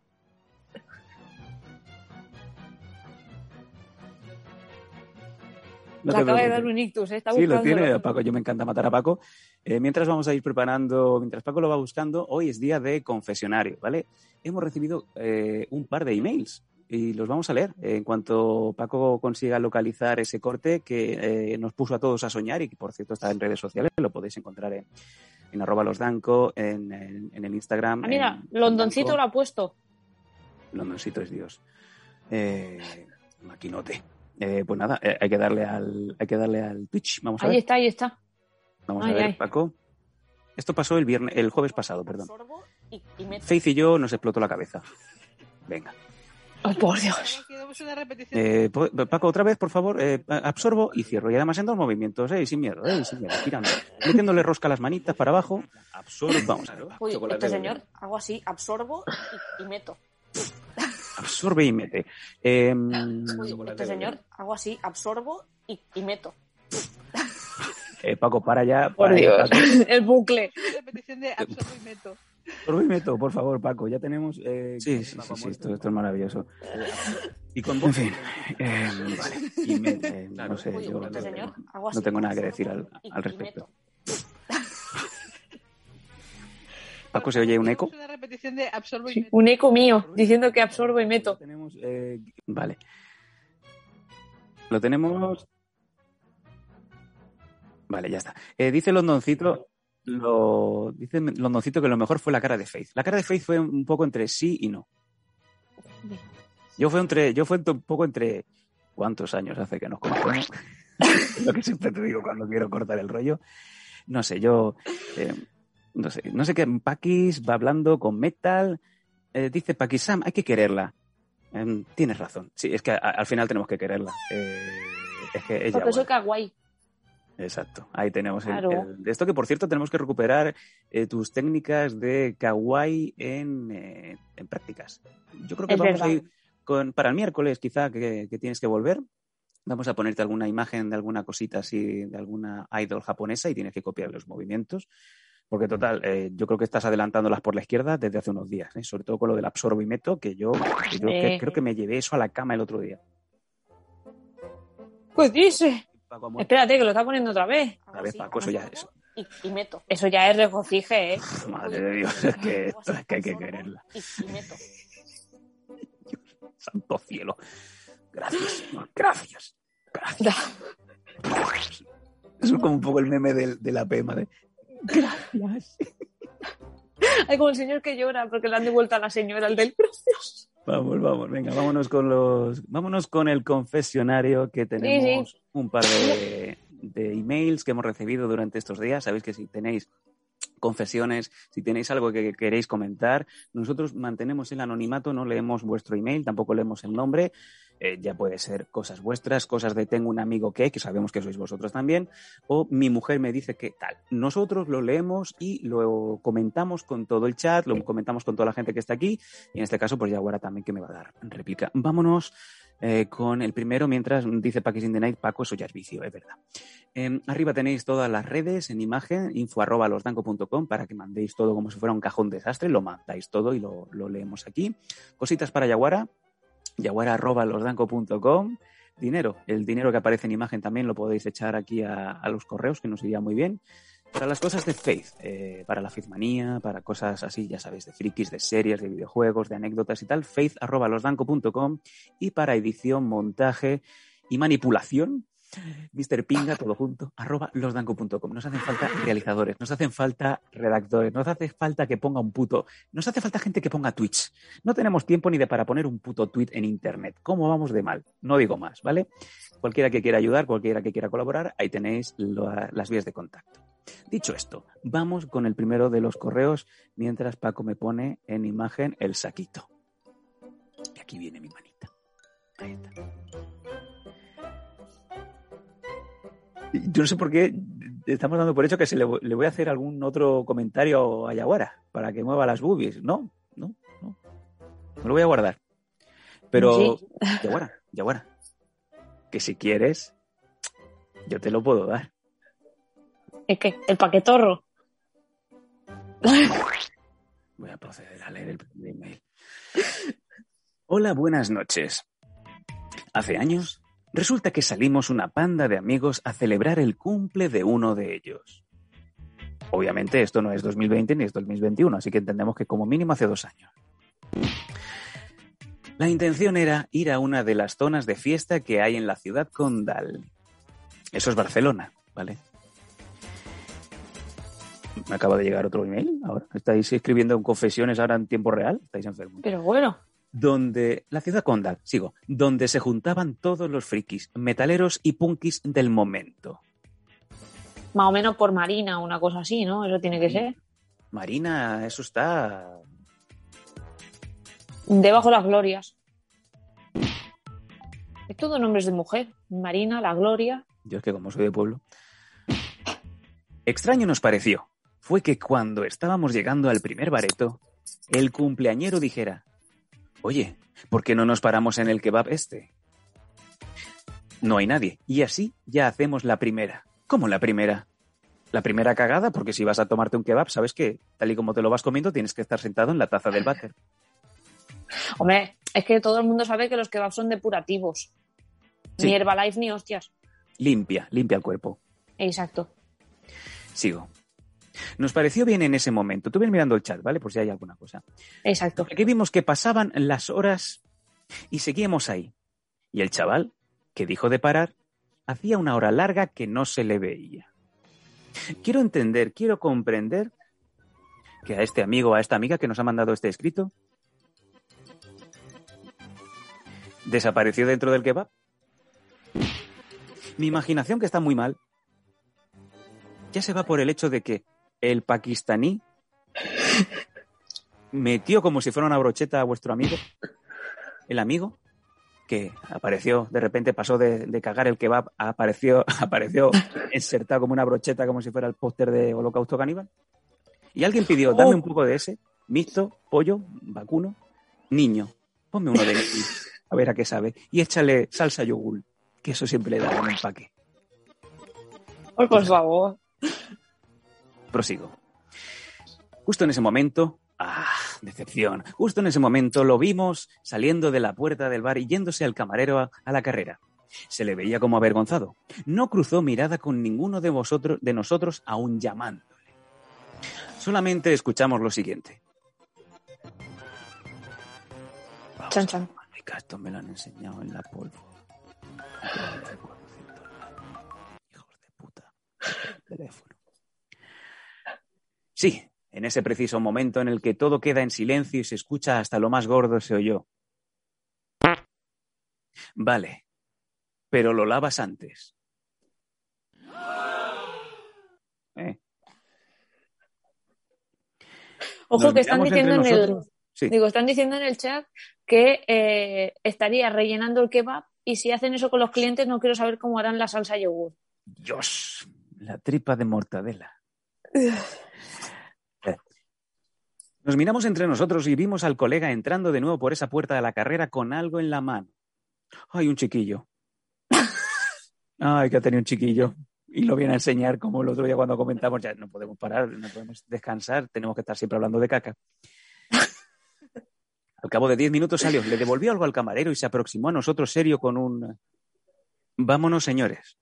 Speaker 2: No te
Speaker 3: acaba de dar un ictus, ¿eh? está
Speaker 2: Sí, lo tiene Paco. Yo me encanta matar a Paco. Eh, mientras vamos a ir preparando, mientras Paco lo va buscando, hoy es día de confesionario, ¿vale? Hemos recibido eh, un par de emails y los vamos a leer. En cuanto Paco consiga localizar ese corte que eh, nos puso a todos a soñar y que, por cierto, está en redes sociales, lo podéis encontrar en, en arroba losdanco, en, en- en el Instagram.
Speaker 3: Ah, mira,
Speaker 2: en
Speaker 3: Londoncito lo
Speaker 2: Danco.
Speaker 3: ha puesto.
Speaker 2: Londoncito es Dios. Eh, maquinote. Eh, pues nada, eh, hay que darle al, hay que darle al Twitch. Vamos a
Speaker 3: Ahí
Speaker 2: ver.
Speaker 3: está, ahí está.
Speaker 2: Vamos
Speaker 3: Ay,
Speaker 2: a ver,
Speaker 3: ay.
Speaker 2: Paco. Esto pasó el viernes, el jueves pasado, perdón.
Speaker 3: Y.
Speaker 2: Faith y yo nos explotó la cabeza. Venga.
Speaker 3: Ay, por Dios.
Speaker 2: Eh, po- Paco, otra vez, por favor, eh, absorbo y cierro. Y además en dos movimientos, eh, sin miedo, eh, sin miedo, tirando. Metiéndole rosca a las manitas para abajo. Absorbo. Vamos a ver.
Speaker 3: Uy, este señor, hago así, absorbo y, y meto.
Speaker 2: Absorbe y mete. Eh,
Speaker 3: Uy, este señor, hago así, absorbo y, y meto.
Speaker 2: eh, Paco, para ya.
Speaker 3: Por
Speaker 2: para ya,
Speaker 3: Dios.
Speaker 2: Paco.
Speaker 3: El bucle.
Speaker 6: repetición de absorbo y meto.
Speaker 2: Absorbe y meto, por favor, Paco. Ya tenemos. eh, sí, sí, sí, sí, esto, esto es maravilloso. Y con En fin. eh, vale. Y me- eh, no sé,
Speaker 3: Uy,
Speaker 2: yo
Speaker 3: señor,
Speaker 2: no tengo nada que decir al, respecto. Paco, ¿se oye un eco?
Speaker 6: Queremos Una repetición de absorbo y
Speaker 3: Sí,
Speaker 6: meto.
Speaker 3: un eco mío diciendo que absorbo y meto.
Speaker 2: Tenemos, eh, vale. Lo tenemos. Vale, ya está. Eh, dice Londoncito, lo, dice Londoncito que lo mejor fue la cara de Faith. La cara de Faith fue un poco entre sí y no. Yo fue entre, yo fue un poco entre cuántos años hace que nos conocemos. Lo que siempre te digo cuando quiero cortar el rollo. No sé, yo eh, no sé, no sé qué. Paquis va hablando con Metal. Eh, dice Paquis Sam, hay que quererla. Em, tienes razón. Sí, es que a- al final tenemos que quererla. Eh, es que ella.
Speaker 3: Porque soy kawaii.
Speaker 2: Exacto. Ahí tenemos el,
Speaker 3: Claro.
Speaker 2: el- de esto que por cierto tenemos que recuperar eh, tus técnicas de kawaii en, eh, en prácticas. Yo creo que
Speaker 3: Es
Speaker 2: vamos a ir con para el miércoles quizá que, que tienes que volver. Vamos a ponerte alguna imagen de alguna cosita así, de alguna idol japonesa y tienes que copiar los movimientos. Porque total, eh, yo creo que estás adelantándolas por la izquierda desde hace unos días, sobre todo con lo del absorbo y meto, que yo, que yo que- creo que me llevé eso a la cama el otro día.
Speaker 3: Pues dice.
Speaker 2: Paco,
Speaker 3: Espérate, que lo está poniendo otra vez.
Speaker 2: A ver, Paco, eso ya es.
Speaker 3: Y, y meto. Eso ya es regocije, ¿eh?
Speaker 2: Madre de Dios, es que esto es que hay que quererla.
Speaker 3: Y, y meto.
Speaker 2: Santo cielo. Gracias, Señor. Gracias. Gracias. Gracias. Es como un poco el meme de, la PEMA de Gracias.
Speaker 3: Hay como el señor que llora porque le han devuelto a la señora el del gracias.
Speaker 2: Vamos, vamos, venga, vámonos con los. Vámonos con el confesionario que tenemos un par de, de emails que hemos recibido durante estos días. Sabéis que si tenéis confesiones, si tenéis algo que queréis comentar, nosotros mantenemos el anonimato, no leemos vuestro email, tampoco leemos el nombre. Eh, ya puede ser cosas vuestras, cosas de tengo un amigo que, que sabemos que sois vosotros también, o mi mujer me dice que tal. Nosotros lo leemos y lo comentamos con todo el chat, lo comentamos con toda la gente que está aquí, y en este caso, pues ya ahora también que me va a dar réplica. Vámonos eh, con el primero, mientras dice Paquis in Night, Paco, eso ya es vicio, es verdad. Eh, arriba tenéis todas las redes en imagen, info arroba losdanco.com, para que mandéis todo como si fuera un cajón desastre, lo mandáis todo y lo, lo leemos aquí. Cositas para Yaguara, yaguara arroba losdanco.com. Dinero, el dinero que aparece en imagen también lo podéis echar aquí a los correos, que nos iría muy bien. Para las cosas de Faith, eh, para la Faithmanía, para cosas así, ya sabéis, de frikis, de series, de videojuegos, de anécdotas y tal, faith arroba losdanco.com. Y para edición, montaje y manipulación, Mr. Pinga, todo junto, arroba losdanco.com. Nos hacen falta realizadores, nos hacen falta redactores, nos hace falta que ponga un puto, nos hace falta gente que ponga tweets. No tenemos tiempo ni de para poner un puto tweet en internet. ¿Cómo vamos de mal? No digo más, ¿vale? Cualquiera que quiera ayudar, cualquiera que quiera colaborar, ahí tenéis las vías de contacto. Dicho esto, vamos con el primero de los correos mientras Paco me pone en imagen el saquito. Y aquí viene mi manita. Ahí está. Yo no sé por qué estamos dando por hecho que se le, vo- le voy a hacer algún otro comentario a Yaguara para que mueva las boobies. No, no, no. Me lo voy a guardar. Pero,
Speaker 3: Sí.
Speaker 2: Yaguara, Yaguara, que si quieres, yo te lo puedo dar.
Speaker 3: ¿Es que ¿El paquetorro?
Speaker 2: Voy a proceder a leer el primer email. Hola, buenas noches. Hace años, resulta que salimos una panda de amigos a celebrar el cumple de uno de ellos. Obviamente esto no es 2020 ni es 2021, así que entendemos que como mínimo hace dos años. La intención era ir a una de las zonas de fiesta que hay en la ciudad condal. Eso es Barcelona, ¿vale? Me acaba de llegar otro email ahora. ¿Estáis escribiendo en confesiones ahora en tiempo real? ¿Estáis enfermos?
Speaker 3: Pero bueno,
Speaker 2: Donde, la ciudad condal, sigo, donde se juntaban todos los frikis, metaleros y punkis del momento.
Speaker 3: más o menos por Marina, una cosa así, ¿no? Eso tiene que ser.
Speaker 2: Marina, eso está...
Speaker 3: Debajo las glorias. Es todo nombres de mujer. Marina, la Gloria.
Speaker 2: Yo es que como soy de pueblo. Extraño nos pareció. Fue que cuando estábamos llegando al primer bareto, el cumpleañero dijera, oye, ¿por qué no nos paramos en el kebab este? No hay nadie. Y así ya hacemos la primera. ¿Cómo la primera? La primera cagada, porque si vas a tomarte un kebab, sabes que, tal y como te lo vas comiendo, tienes que estar sentado en la taza del váter.
Speaker 3: Hombre, es que todo el mundo sabe que los kebabs son depurativos.
Speaker 2: Sí.
Speaker 3: Ni Herbalife ni hostias.
Speaker 2: Limpia, limpia el cuerpo.
Speaker 3: Exacto.
Speaker 2: Sigo. Nos pareció bien en ese momento. Tú ves mirando el chat, ¿vale? Por si hay alguna cosa.
Speaker 3: Exacto.
Speaker 2: Aquí vimos que pasaban las horas y seguíamos ahí. Y el chaval, que dijo de parar, hacía una hora larga que no se le veía. Quiero entender, quiero comprender que a este amigo, a esta amiga que nos ha mandado este escrito, desapareció dentro del kebab. Mi imaginación, que está muy mal, ya se va por el hecho de que el pakistaní metió como si fuera una brocheta a vuestro amigo, el amigo, que apareció, de repente pasó de, de cagar el kebab, apareció, apareció insertado como una brocheta, como si fuera el póster de Holocausto Caníbal. Y alguien pidió, dame un poco de ese, mixto, pollo, vacuno, niño, ponme uno de aquí, a ver a qué sabe, y échale salsa yogur, que eso siempre le da un empaque.
Speaker 3: Por favor.
Speaker 2: Prosigo. Justo en ese momento, ¡ah! Decepción. Justo en ese momento lo vimos saliendo de la puerta del bar y yéndose al camarero a, a la carrera. Se le veía como avergonzado. No cruzó mirada con ninguno de vosotros, de nosotros, aún llamándole. Solamente escuchamos lo siguiente.
Speaker 3: Chan, chan.
Speaker 2: Marica, esto me lo han enseñado en la polvo. Hijos de puta. Teléfono. Sí, en ese preciso momento en el que todo queda en silencio y se escucha hasta lo más gordo se oyó. Vale, pero lo lavas antes. Eh,
Speaker 3: Ojo que están diciendo en el.
Speaker 2: Sí.
Speaker 3: Digo, están diciendo en el chat que eh, estaría rellenando el kebab y si hacen eso con los clientes no quiero saber cómo harán la salsa yogur.
Speaker 2: Dios, la tripa de mortadela. Nos miramos entre nosotros y vimos al colega entrando de nuevo por esa puerta de la carrera con algo en la mano. Ay, un chiquillo. Ay, que ha tenido un chiquillo. Y lo viene a enseñar como el otro día cuando comentamos, ya no podemos parar, no podemos descansar, tenemos que estar siempre hablando de caca. Al cabo de diez minutos salió, le devolvió algo al camarero y se aproximó a nosotros serio con un... Vámonos, señores.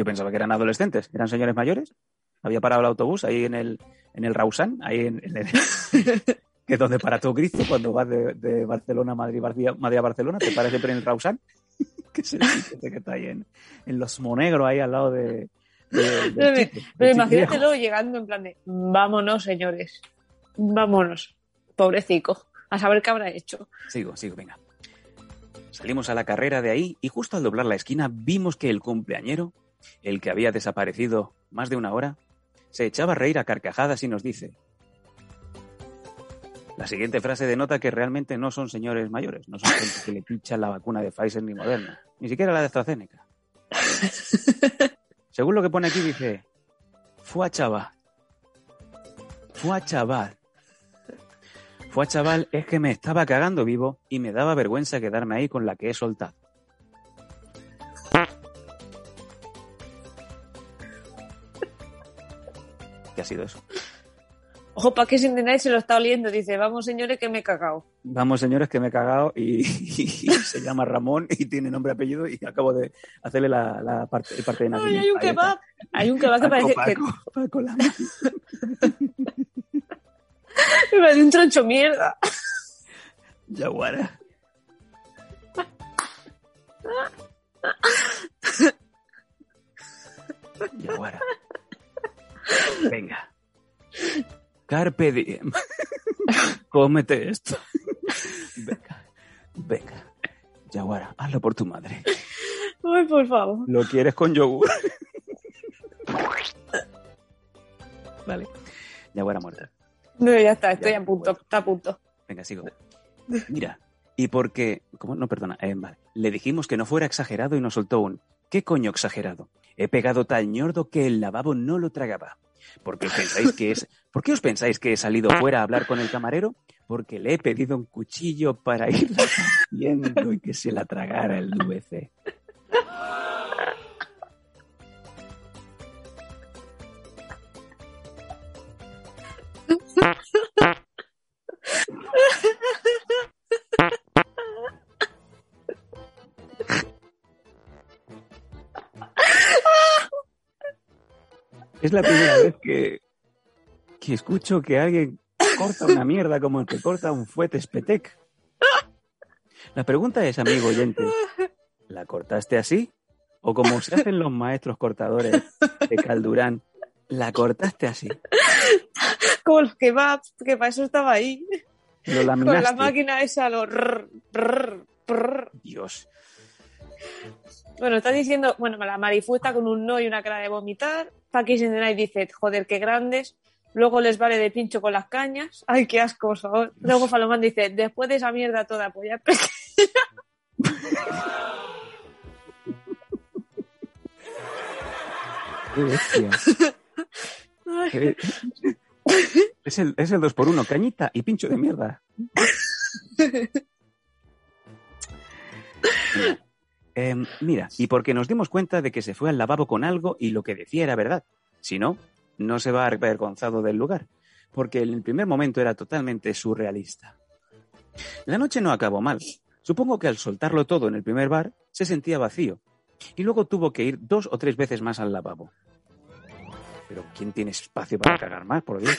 Speaker 2: Yo pensaba que eran adolescentes, eran señores mayores. Había parado el autobús ahí en el, en el Rausán, ahí en, en el, que es donde para todo Cristo cuando vas de, de Barcelona a Madrid, Madrid a Barcelona, te paras siempre en el Rausán, que es el que está ahí en, en Los Monegros, ahí al lado de... de- del
Speaker 3: Pero
Speaker 2: Chico,
Speaker 3: llegando en plan de vámonos, señores. Vámonos. Pobrecico. A saber qué habrá hecho.
Speaker 2: Sigo, sigo, venga. Salimos a la carrera de ahí y justo al doblar la esquina vimos que el cumpleañero el que había desaparecido más de una hora, se echaba a reír a carcajadas y nos dice. La siguiente frase denota que realmente no son señores mayores, no son gente que le pinchan la vacuna de Pfizer ni Moderna, ni siquiera la de AstraZeneca. Según lo que pone aquí dice, fue chaval. Fue chaval. Fue chaval es que me estaba cagando vivo y me daba vergüenza quedarme ahí con la que he soltado. ¿Qué ha sido eso?
Speaker 3: Ojo, para que sin nadie se lo está oliendo. Dice, vamos señores que me he cagado.
Speaker 2: Vamos, señores, que me he cagado y, y se llama Ramón y tiene nombre y apellido y acabo de hacerle la, la parte, el parte de
Speaker 3: Ay,
Speaker 2: nacimiento.
Speaker 3: hay un kebab. Hay un kebab que
Speaker 2: Paco,
Speaker 3: parece que
Speaker 2: Paco, Paco, la-
Speaker 3: me parece un troncho mierda.
Speaker 2: Yaguara. Yaguara. Venga. Carpe diem. Cómete esto. Venga. Venga. Yaguara, hazlo por tu madre.
Speaker 3: Ay, por favor.
Speaker 2: ¿Lo quieres con yogur? vale. Yaguara muerta.
Speaker 3: No, ya está, estoy
Speaker 2: Ya,
Speaker 3: a punto, está a punto.
Speaker 2: Venga, sigo. Mira, y porque, ¿cómo? No, perdona, eh, vale. Le dijimos que no fuera exagerado y nos soltó un, ¿qué coño exagerado? He pegado tal ñordo que el lavabo no lo tragaba. ¿Por qué os pensáis que es, ¿por qué os pensáis que he salido fuera a hablar con el camarero? Porque le he pedido un cuchillo para ir haciendo y que se la tragara el VC. Es la primera vez que, que escucho que alguien corta una mierda como el que corta un fuete espetec. La pregunta es, amigo oyente, ¿la cortaste así? O como se hacen los maestros cortadores de Caldurán, ¿la cortaste así?
Speaker 3: Como los kebabs, que para eso estaba ahí.
Speaker 2: ¿Lo
Speaker 3: Con la máquina esa, lo... rrr, rrr, rrr.
Speaker 2: Dios.
Speaker 3: Bueno, está diciendo, bueno, la Marifu está con un no y una cara de vomitar. Paki Sindenay dice, joder, qué grandes. Luego les vale de pincho con las cañas. Ay, qué asco, por favor. Luego Falomán dice, después de esa mierda toda, pues ya
Speaker 2: Qué bestia.
Speaker 3: Ay,
Speaker 2: Qué- Es el, es el 2 por 1 cañita y pincho de mierda. Em, mira, y porque nos dimos cuenta de que se fue al lavabo con algo y lo que decía era verdad. Si no, no se va avergonzado del lugar, porque en el primer momento era totalmente surrealista. La noche no acabó mal. Supongo que al soltarlo todo en el primer bar se sentía vacío y luego tuvo que ir dos o tres veces más al lavabo. Pero ¿quién tiene espacio para cagar más, por Dios?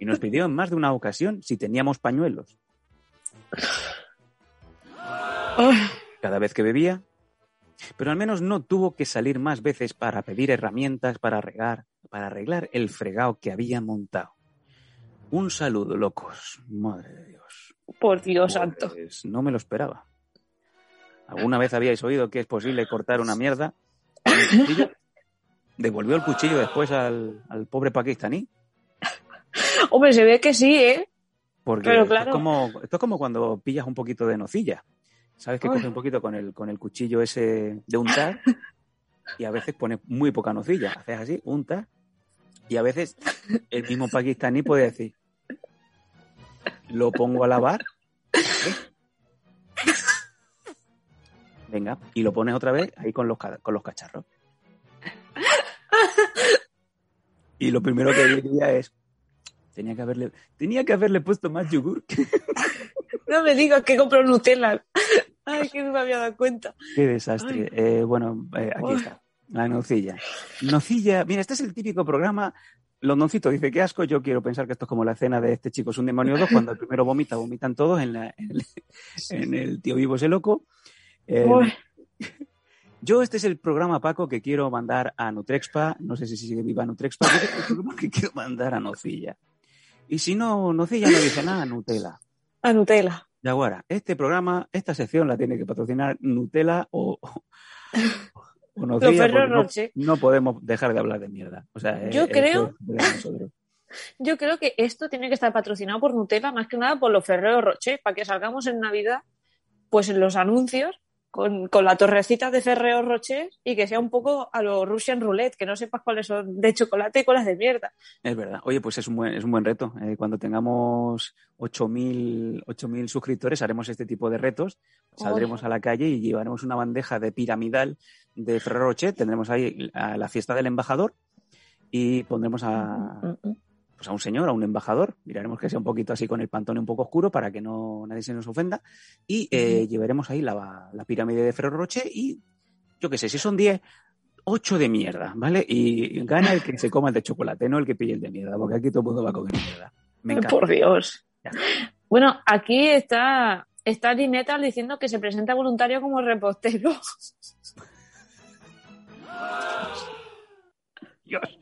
Speaker 2: Y nos pidió en más de una ocasión si teníamos pañuelos. cada vez que bebía, pero al menos no tuvo que salir más veces para pedir herramientas para regar, para arreglar el fregado que había montado. Un saludo, locos. Madre de Dios.
Speaker 3: por Dios santo.
Speaker 2: Pues no me lo esperaba. ¿Alguna vez habíais oído que es posible cortar una mierda? ¿Devolvió el cuchillo después al, al pobre pakistaní?
Speaker 3: Hombre, se ve que sí, ¿eh?
Speaker 2: Porque
Speaker 3: Pero
Speaker 2: esto,
Speaker 3: claro.
Speaker 2: es como, esto es como cuando pillas un poquito de nocilla. ¿Sabes que
Speaker 3: Ay.
Speaker 2: coges un poquito con el, con el cuchillo ese de untar y a veces pones muy poca nocilla? Haces así, untas, y a veces el mismo pakistaní puede decir, lo pongo a lavar, ¿eh? venga, y lo pones otra vez ahí con los, con los cacharros. Y lo primero que diría es, tenía que haberle, tenía que haberle puesto más yogur.
Speaker 3: No me digas que compro Nutella. Ay, que no me había dado cuenta.
Speaker 2: Qué desastre. Eh, bueno, eh, aquí
Speaker 3: Uy.
Speaker 2: está. La nocilla. Nocilla. Mira, este es el típico programa. Londoncito dice que asco. Yo quiero pensar que esto es como la escena de este chico es un demonio 2. Cuando el primero vomita, vomitan todos en, la- en el, en el tío vivo ese loco. Eh, yo este es el programa, Paco, que quiero mandar a Nutrexpa. No sé si sigue viva Nutrexpa. Yo este es el programa que quiero mandar a Nocilla. Y si no, Nocilla no dice nada, Nutella.
Speaker 3: a Nutella.
Speaker 2: Yaguara, este programa, esta sección la tiene que patrocinar Nutella o,
Speaker 3: Ferrero
Speaker 2: porque no-. No, podemos dejar de hablar de mierda. O sea,
Speaker 3: Yo creo-
Speaker 2: es.
Speaker 3: Yo creo que esto tiene que estar patrocinado por Nutella, más que nada por los Ferrero Rocher, para que salgamos en Navidad, pues en los anuncios, con, con la torrecita de Ferrero Rocher y que sea un poco a lo Russian Roulette, que no sepas cuáles son de chocolate y cuáles de mierda.
Speaker 2: Es verdad. Oye, pues es un buen, es un buen reto. Eh, cuando tengamos 8.000 8.000 suscriptores haremos este tipo de retos. Saldremos a la calle y llevaremos una bandeja de piramidal de Ferrero Rocher. Tendremos ahí a la fiesta del embajador y pondremos a,
Speaker 3: Mm, mm.
Speaker 2: Pues a un señor, a un embajador. Miraremos que sea un poquito así con el pantone un poco oscuro para que no nadie se nos ofenda. Y eh, llevaremos ahí la, la pirámide de Ferrero Rocher y yo qué sé, si son 10, 8 de mierda, ¿vale? Y gana el que se coma el de chocolate, no el que pille el de mierda, porque aquí todo el mundo va a comer mierda. Me encanta.
Speaker 3: Por Dios.
Speaker 2: Ya.
Speaker 3: Bueno, aquí está, está Metal diciendo que se presenta voluntario como repostero.
Speaker 2: Dios.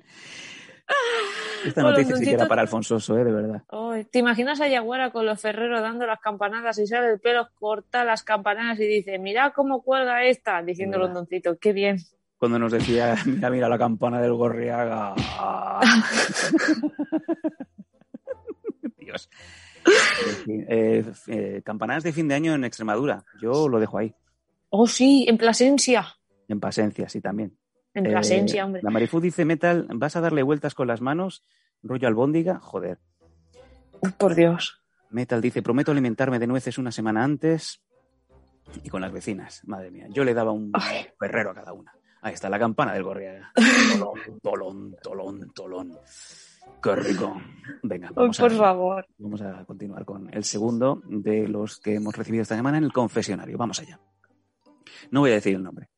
Speaker 2: Esta noticia sí que era
Speaker 3: doncitos-
Speaker 2: para Alfonsoso, ¿eh? De verdad.
Speaker 3: ¿Te imaginas a Yaguara con los ferreros dando las campanadas y sale el pelo, corta las campanadas y dice, mira cómo cuelga esta, diciendo doncitos, qué bien.
Speaker 2: Cuando nos decía, mira, mira la campana del Gorriaga. Dios. Eh, eh, campanadas de fin de año en Extremadura. Yo lo dejo ahí.
Speaker 3: Oh, sí, en Plasencia.
Speaker 2: En Pasencia, sí, también.
Speaker 3: En
Speaker 2: Eh,
Speaker 3: hombre.
Speaker 2: La Marifú dice, Metal, ¿vas a darle vueltas con las manos? Rollo albóndiga, joder.
Speaker 3: Por Dios.
Speaker 2: Metal dice, prometo alimentarme de nueces una semana antes y con las vecinas. Madre mía, yo le daba un
Speaker 3: Ay.
Speaker 2: ferrero a cada una. Ahí está la campana del Gorriaga. Tolón, tolón, tolón, tolón. Qué rico. Venga, vamos,
Speaker 3: por
Speaker 2: a,
Speaker 3: favor.
Speaker 2: vamos a continuar con el segundo de los que hemos recibido esta semana en el confesionario. Vamos allá. No voy a decir el nombre.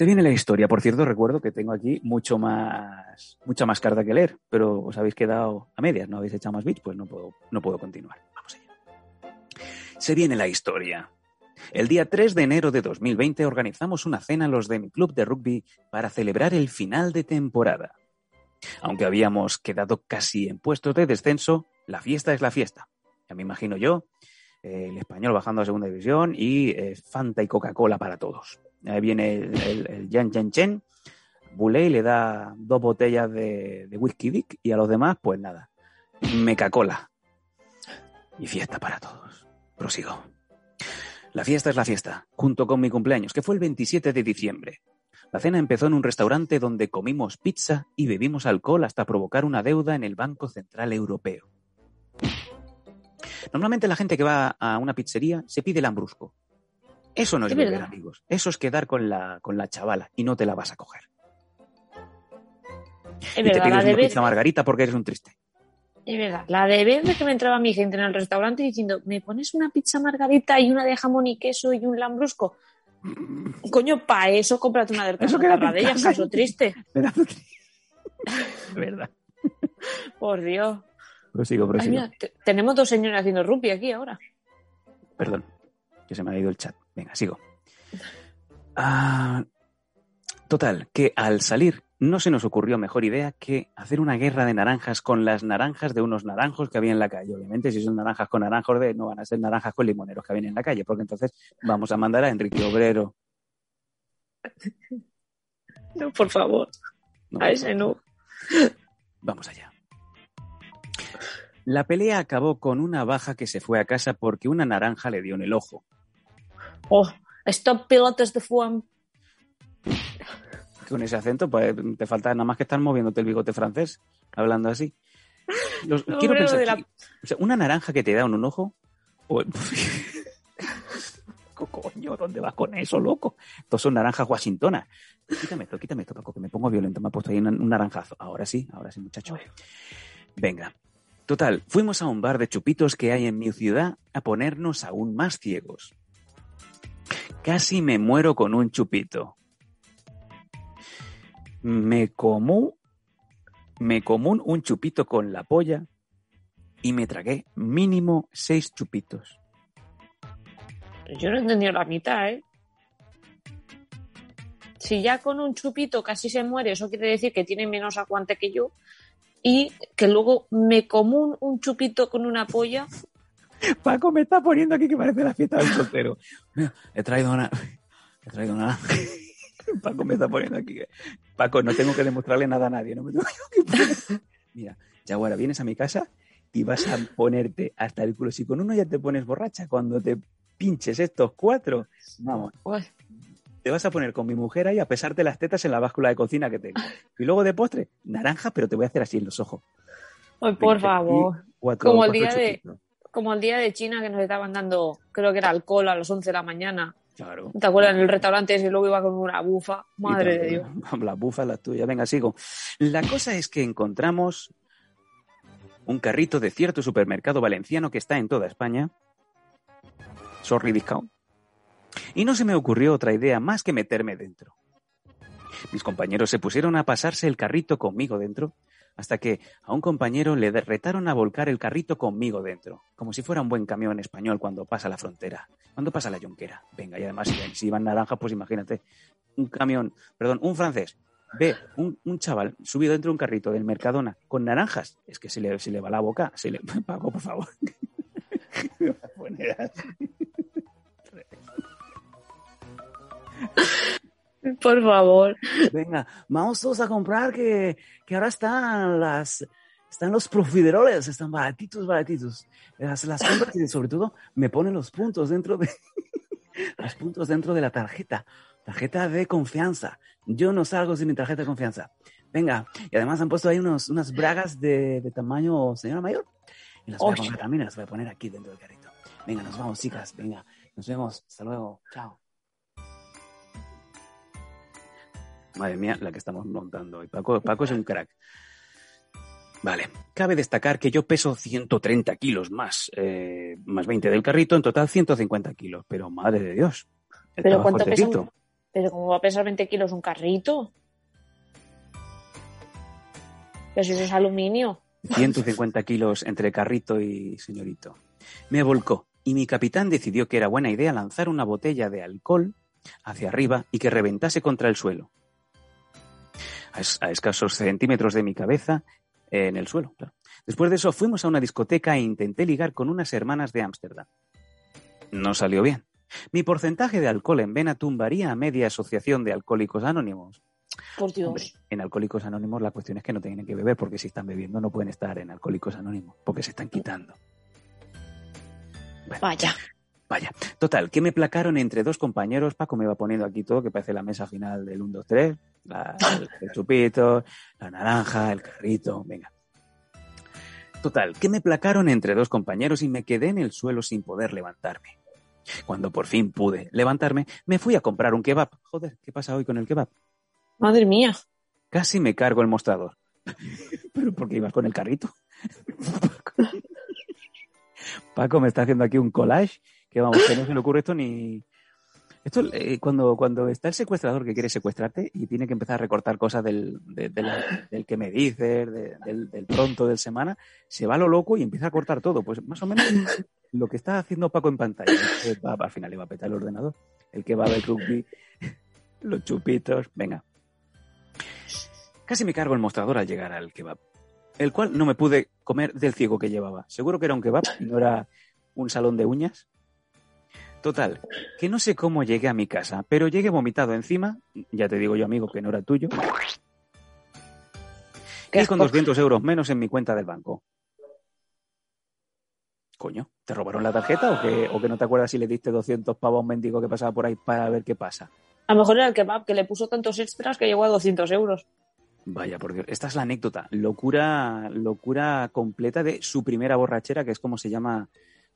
Speaker 2: Se viene la historia. Por cierto, recuerdo que tengo aquí mucho más, mucha más carta que leer, pero os habéis quedado a medias, no habéis echado más bits, pues no puedo, no puedo continuar. Vamos allá. Se viene la historia. El día 3 de enero de 2020 organizamos una cena los de mi club de rugby para celebrar el final de temporada. Aunque habíamos quedado casi en puestos de descenso, la fiesta es la fiesta. Ya me imagino yo, eh, el español bajando a segunda división y eh, Fanta y Coca-Cola para todos. Ahí viene el, el, el Yan Chen, Buley le da dos botellas de, de whisky Dick y a los demás, pues nada, Meca-Cola. Y fiesta para todos. Prosigo. La fiesta es la fiesta, junto con mi cumpleaños, que fue el 27 de diciembre. La cena empezó en un restaurante donde comimos pizza y bebimos alcohol hasta provocar una deuda en el Banco Central Europeo. Normalmente la gente que va a una pizzería se pide el ambrusco. Eso no es
Speaker 3: Es
Speaker 2: beber,
Speaker 3: verdad.
Speaker 2: amigos. Eso es quedar con la, con la chavala y no te la vas a coger.
Speaker 3: Es
Speaker 2: y te
Speaker 3: verdad,
Speaker 2: pides
Speaker 3: la de
Speaker 2: una pizza margarita porque eres un triste.
Speaker 3: es verdad, la de vez que me entraba mi gente en el restaurante diciendo, ¿me pones una pizza margarita y una de jamón y queso y un lambrusco? Coño, pa' eso cómprate una del caso
Speaker 2: casa.
Speaker 3: caso triste.
Speaker 2: Pedazo de- De verdad.
Speaker 3: Por Dios.
Speaker 2: Prosigo,
Speaker 3: Ay, mira, te- tenemos dos señores haciendo rugby aquí ahora.
Speaker 2: Perdón, que se me ha ido el chat. Venga, sigo. Ah, total, que al salir no se nos ocurrió mejor idea que hacer una guerra de naranjas con las naranjas de unos naranjos que había en la calle. Obviamente, si son naranjas con naranjos de, no van a ser naranjas con limoneros que habían en la calle, porque entonces vamos a mandar a Enrique Obrero.
Speaker 3: No, por favor.
Speaker 2: No,
Speaker 3: A ese no.
Speaker 2: Vamos allá. La pelea acabó con una baja que se fue a casa porque una naranja le dio en el ojo.
Speaker 3: Oh, stop pilotos de fuam.
Speaker 2: con ese acento, pues te falta nada más que estar moviéndote el bigote francés, hablando así. Los-
Speaker 3: No,
Speaker 2: quiero pensar,
Speaker 3: la-
Speaker 2: que- o sea, una naranja que te da en un ojo. o- Coño, ¿dónde vas con eso, loco? Estos son naranjas washingtonas. Quítame esto, quítame esto, Paco, que me pongo violento. Me ha puesto ahí un, un naranjazo. Ahora sí, ahora sí, muchacho. Venga. Total, fuimos a un bar de chupitos que hay en mi ciudad a ponernos aún más ciegos. Casi me muero con un chupito. Me comú, me comú un chupito con la polla y me tragué mínimo seis chupitos.
Speaker 3: Yo no he entendido la mitad, ¿eh? Si ya con un chupito casi se muere, eso quiere decir que tiene menos aguante que yo. Y que luego me como un, un chupito con una polla.
Speaker 2: Paco me está poniendo aquí que parece la fiesta del soltero. He traído una, Te traigo naranja. Paco me está poniendo aquí. Paco, no tengo que demostrarle nada a nadie. No me tengo que Mira, Yaguara, vienes a mi casa y vas a ponerte hasta el culo. Si con uno ya te pones borracha, cuando te pinches estos cuatro, vamos,
Speaker 3: Uy,
Speaker 2: te vas a poner con mi mujer ahí a pesarte las tetas en la báscula de cocina que tengo. Y luego de postre, naranja, pero te voy a hacer así en los ojos.
Speaker 3: uy, por favor.
Speaker 2: cuatro-
Speaker 3: Como el día de-. Como el día de China que nos estaban dando, creo que era alcohol a las 11 de la mañana.
Speaker 2: Claro.
Speaker 3: ¿Te acuerdas? En el restaurante ese luego iba con una bufa. Madre de Dios.
Speaker 2: Las bufas, las tuyas. Venga, sigo. La cosa es que encontramos un carrito de cierto supermercado valenciano que está en toda España. Sorry, discount. Y no se me ocurrió otra idea más que meterme dentro. Mis compañeros se pusieron a pasarse el carrito conmigo dentro, hasta que a un compañero le retaron a volcar el carrito conmigo dentro, como si fuera un buen camión español cuando pasa la frontera, cuando pasa la yonquera. Venga, y además si, van naranjas, pues imagínate, un camión, perdón, un francés ve un, un chaval subido dentro de un carrito del Mercadona con naranjas, es que se le, le va la boca, se le... Paco, por favor.
Speaker 3: Por favor.
Speaker 2: Venga, vamos todos a comprar que, que ahora están las están los profideroles, están baratitos, baratitos. Las, las compras y sobre todo me ponen los puntos dentro de los puntos dentro de la tarjeta. Tarjeta de confianza. Yo no salgo sin mi tarjeta de confianza. Venga, y además han puesto ahí unos, unas bragas de, de tamaño señora mayor. Y las voy a comprar también, las voy a poner aquí dentro del carrito. Venga, nos vamos, chicas. Venga, nos vemos. Hasta luego. Chao. Madre mía, la que estamos montando hoy. Paco, Paco es un crack. Vale, cabe destacar que yo peso 130 kilos más, eh, más 20 del carrito, en total 150 kilos. Pero madre de Dios.
Speaker 3: Pero ¿cuánto pesa un-. Pero ¿cómo va a pesar 20 kilos un carrito? Pero si eso es aluminio.
Speaker 2: 150 kilos entre carrito y señorito. Me volcó y mi capitán decidió que era buena idea lanzar una botella de alcohol hacia arriba y que reventase contra el suelo. A, es- a escasos centímetros de mi cabeza, eh, en el suelo. claro. Después de eso fuimos a una discoteca e intenté ligar con unas hermanas de Ámsterdam. No salió bien. Mi porcentaje de alcohol en vena tumbaría a media asociación de alcohólicos anónimos.
Speaker 3: Por Dios.
Speaker 2: Hombre, en Alcohólicos Anónimos la cuestión es que no tienen que beber porque si están bebiendo no pueden estar en Alcohólicos Anónimos porque se están quitando.
Speaker 3: Vaya.
Speaker 2: Vaya, total, que me placaron entre dos compañeros. Paco me va poniendo aquí todo, que parece la mesa final del 1, 2, 3. La, el, chupito, la naranja, el carrito, venga. Total, que me placaron entre dos compañeros y me quedé en el suelo sin poder levantarme. Cuando por fin pude levantarme, me fui a comprar un kebab. Joder, ¿qué pasa hoy con el kebab?
Speaker 3: Madre mía.
Speaker 2: Casi me cargo el mostrador. Pero porque ibas con el carrito. Paco me está haciendo aquí un collage que vamos, que no se le ocurre esto ni. Esto eh, cuando, cuando está el secuestrador que quiere secuestrarte y tiene que empezar a recortar cosas del, del que me dices, de- del, pronto del semana, se va a lo loco y empieza a cortar todo. Pues más o menos lo que está haciendo Paco en pantalla. Al final le va a petar el ordenador. El que va a rugby, los chupitos, venga. Casi me cargo el mostrador al llegar al kebab, el cual no me pude comer del ciego que llevaba. Seguro que era un kebab no era un salón de uñas. Total, que no sé cómo llegué a mi casa, pero llegué vomitado encima, ya te digo yo amigo que no era tuyo, y con
Speaker 3: asco.
Speaker 2: 200 euros menos en mi cuenta del banco. Coño, ¿te robaron la tarjeta o que, o que no te acuerdas si le diste 200 pavos a un mendigo que pasaba por ahí para ver qué pasa?
Speaker 3: A lo mejor era el kebab que le puso tantos extras que llegó a 200 euros.
Speaker 2: Vaya, por Dios. Esta es la anécdota. Locura, locura completa de su primera borrachera, que es como se llama,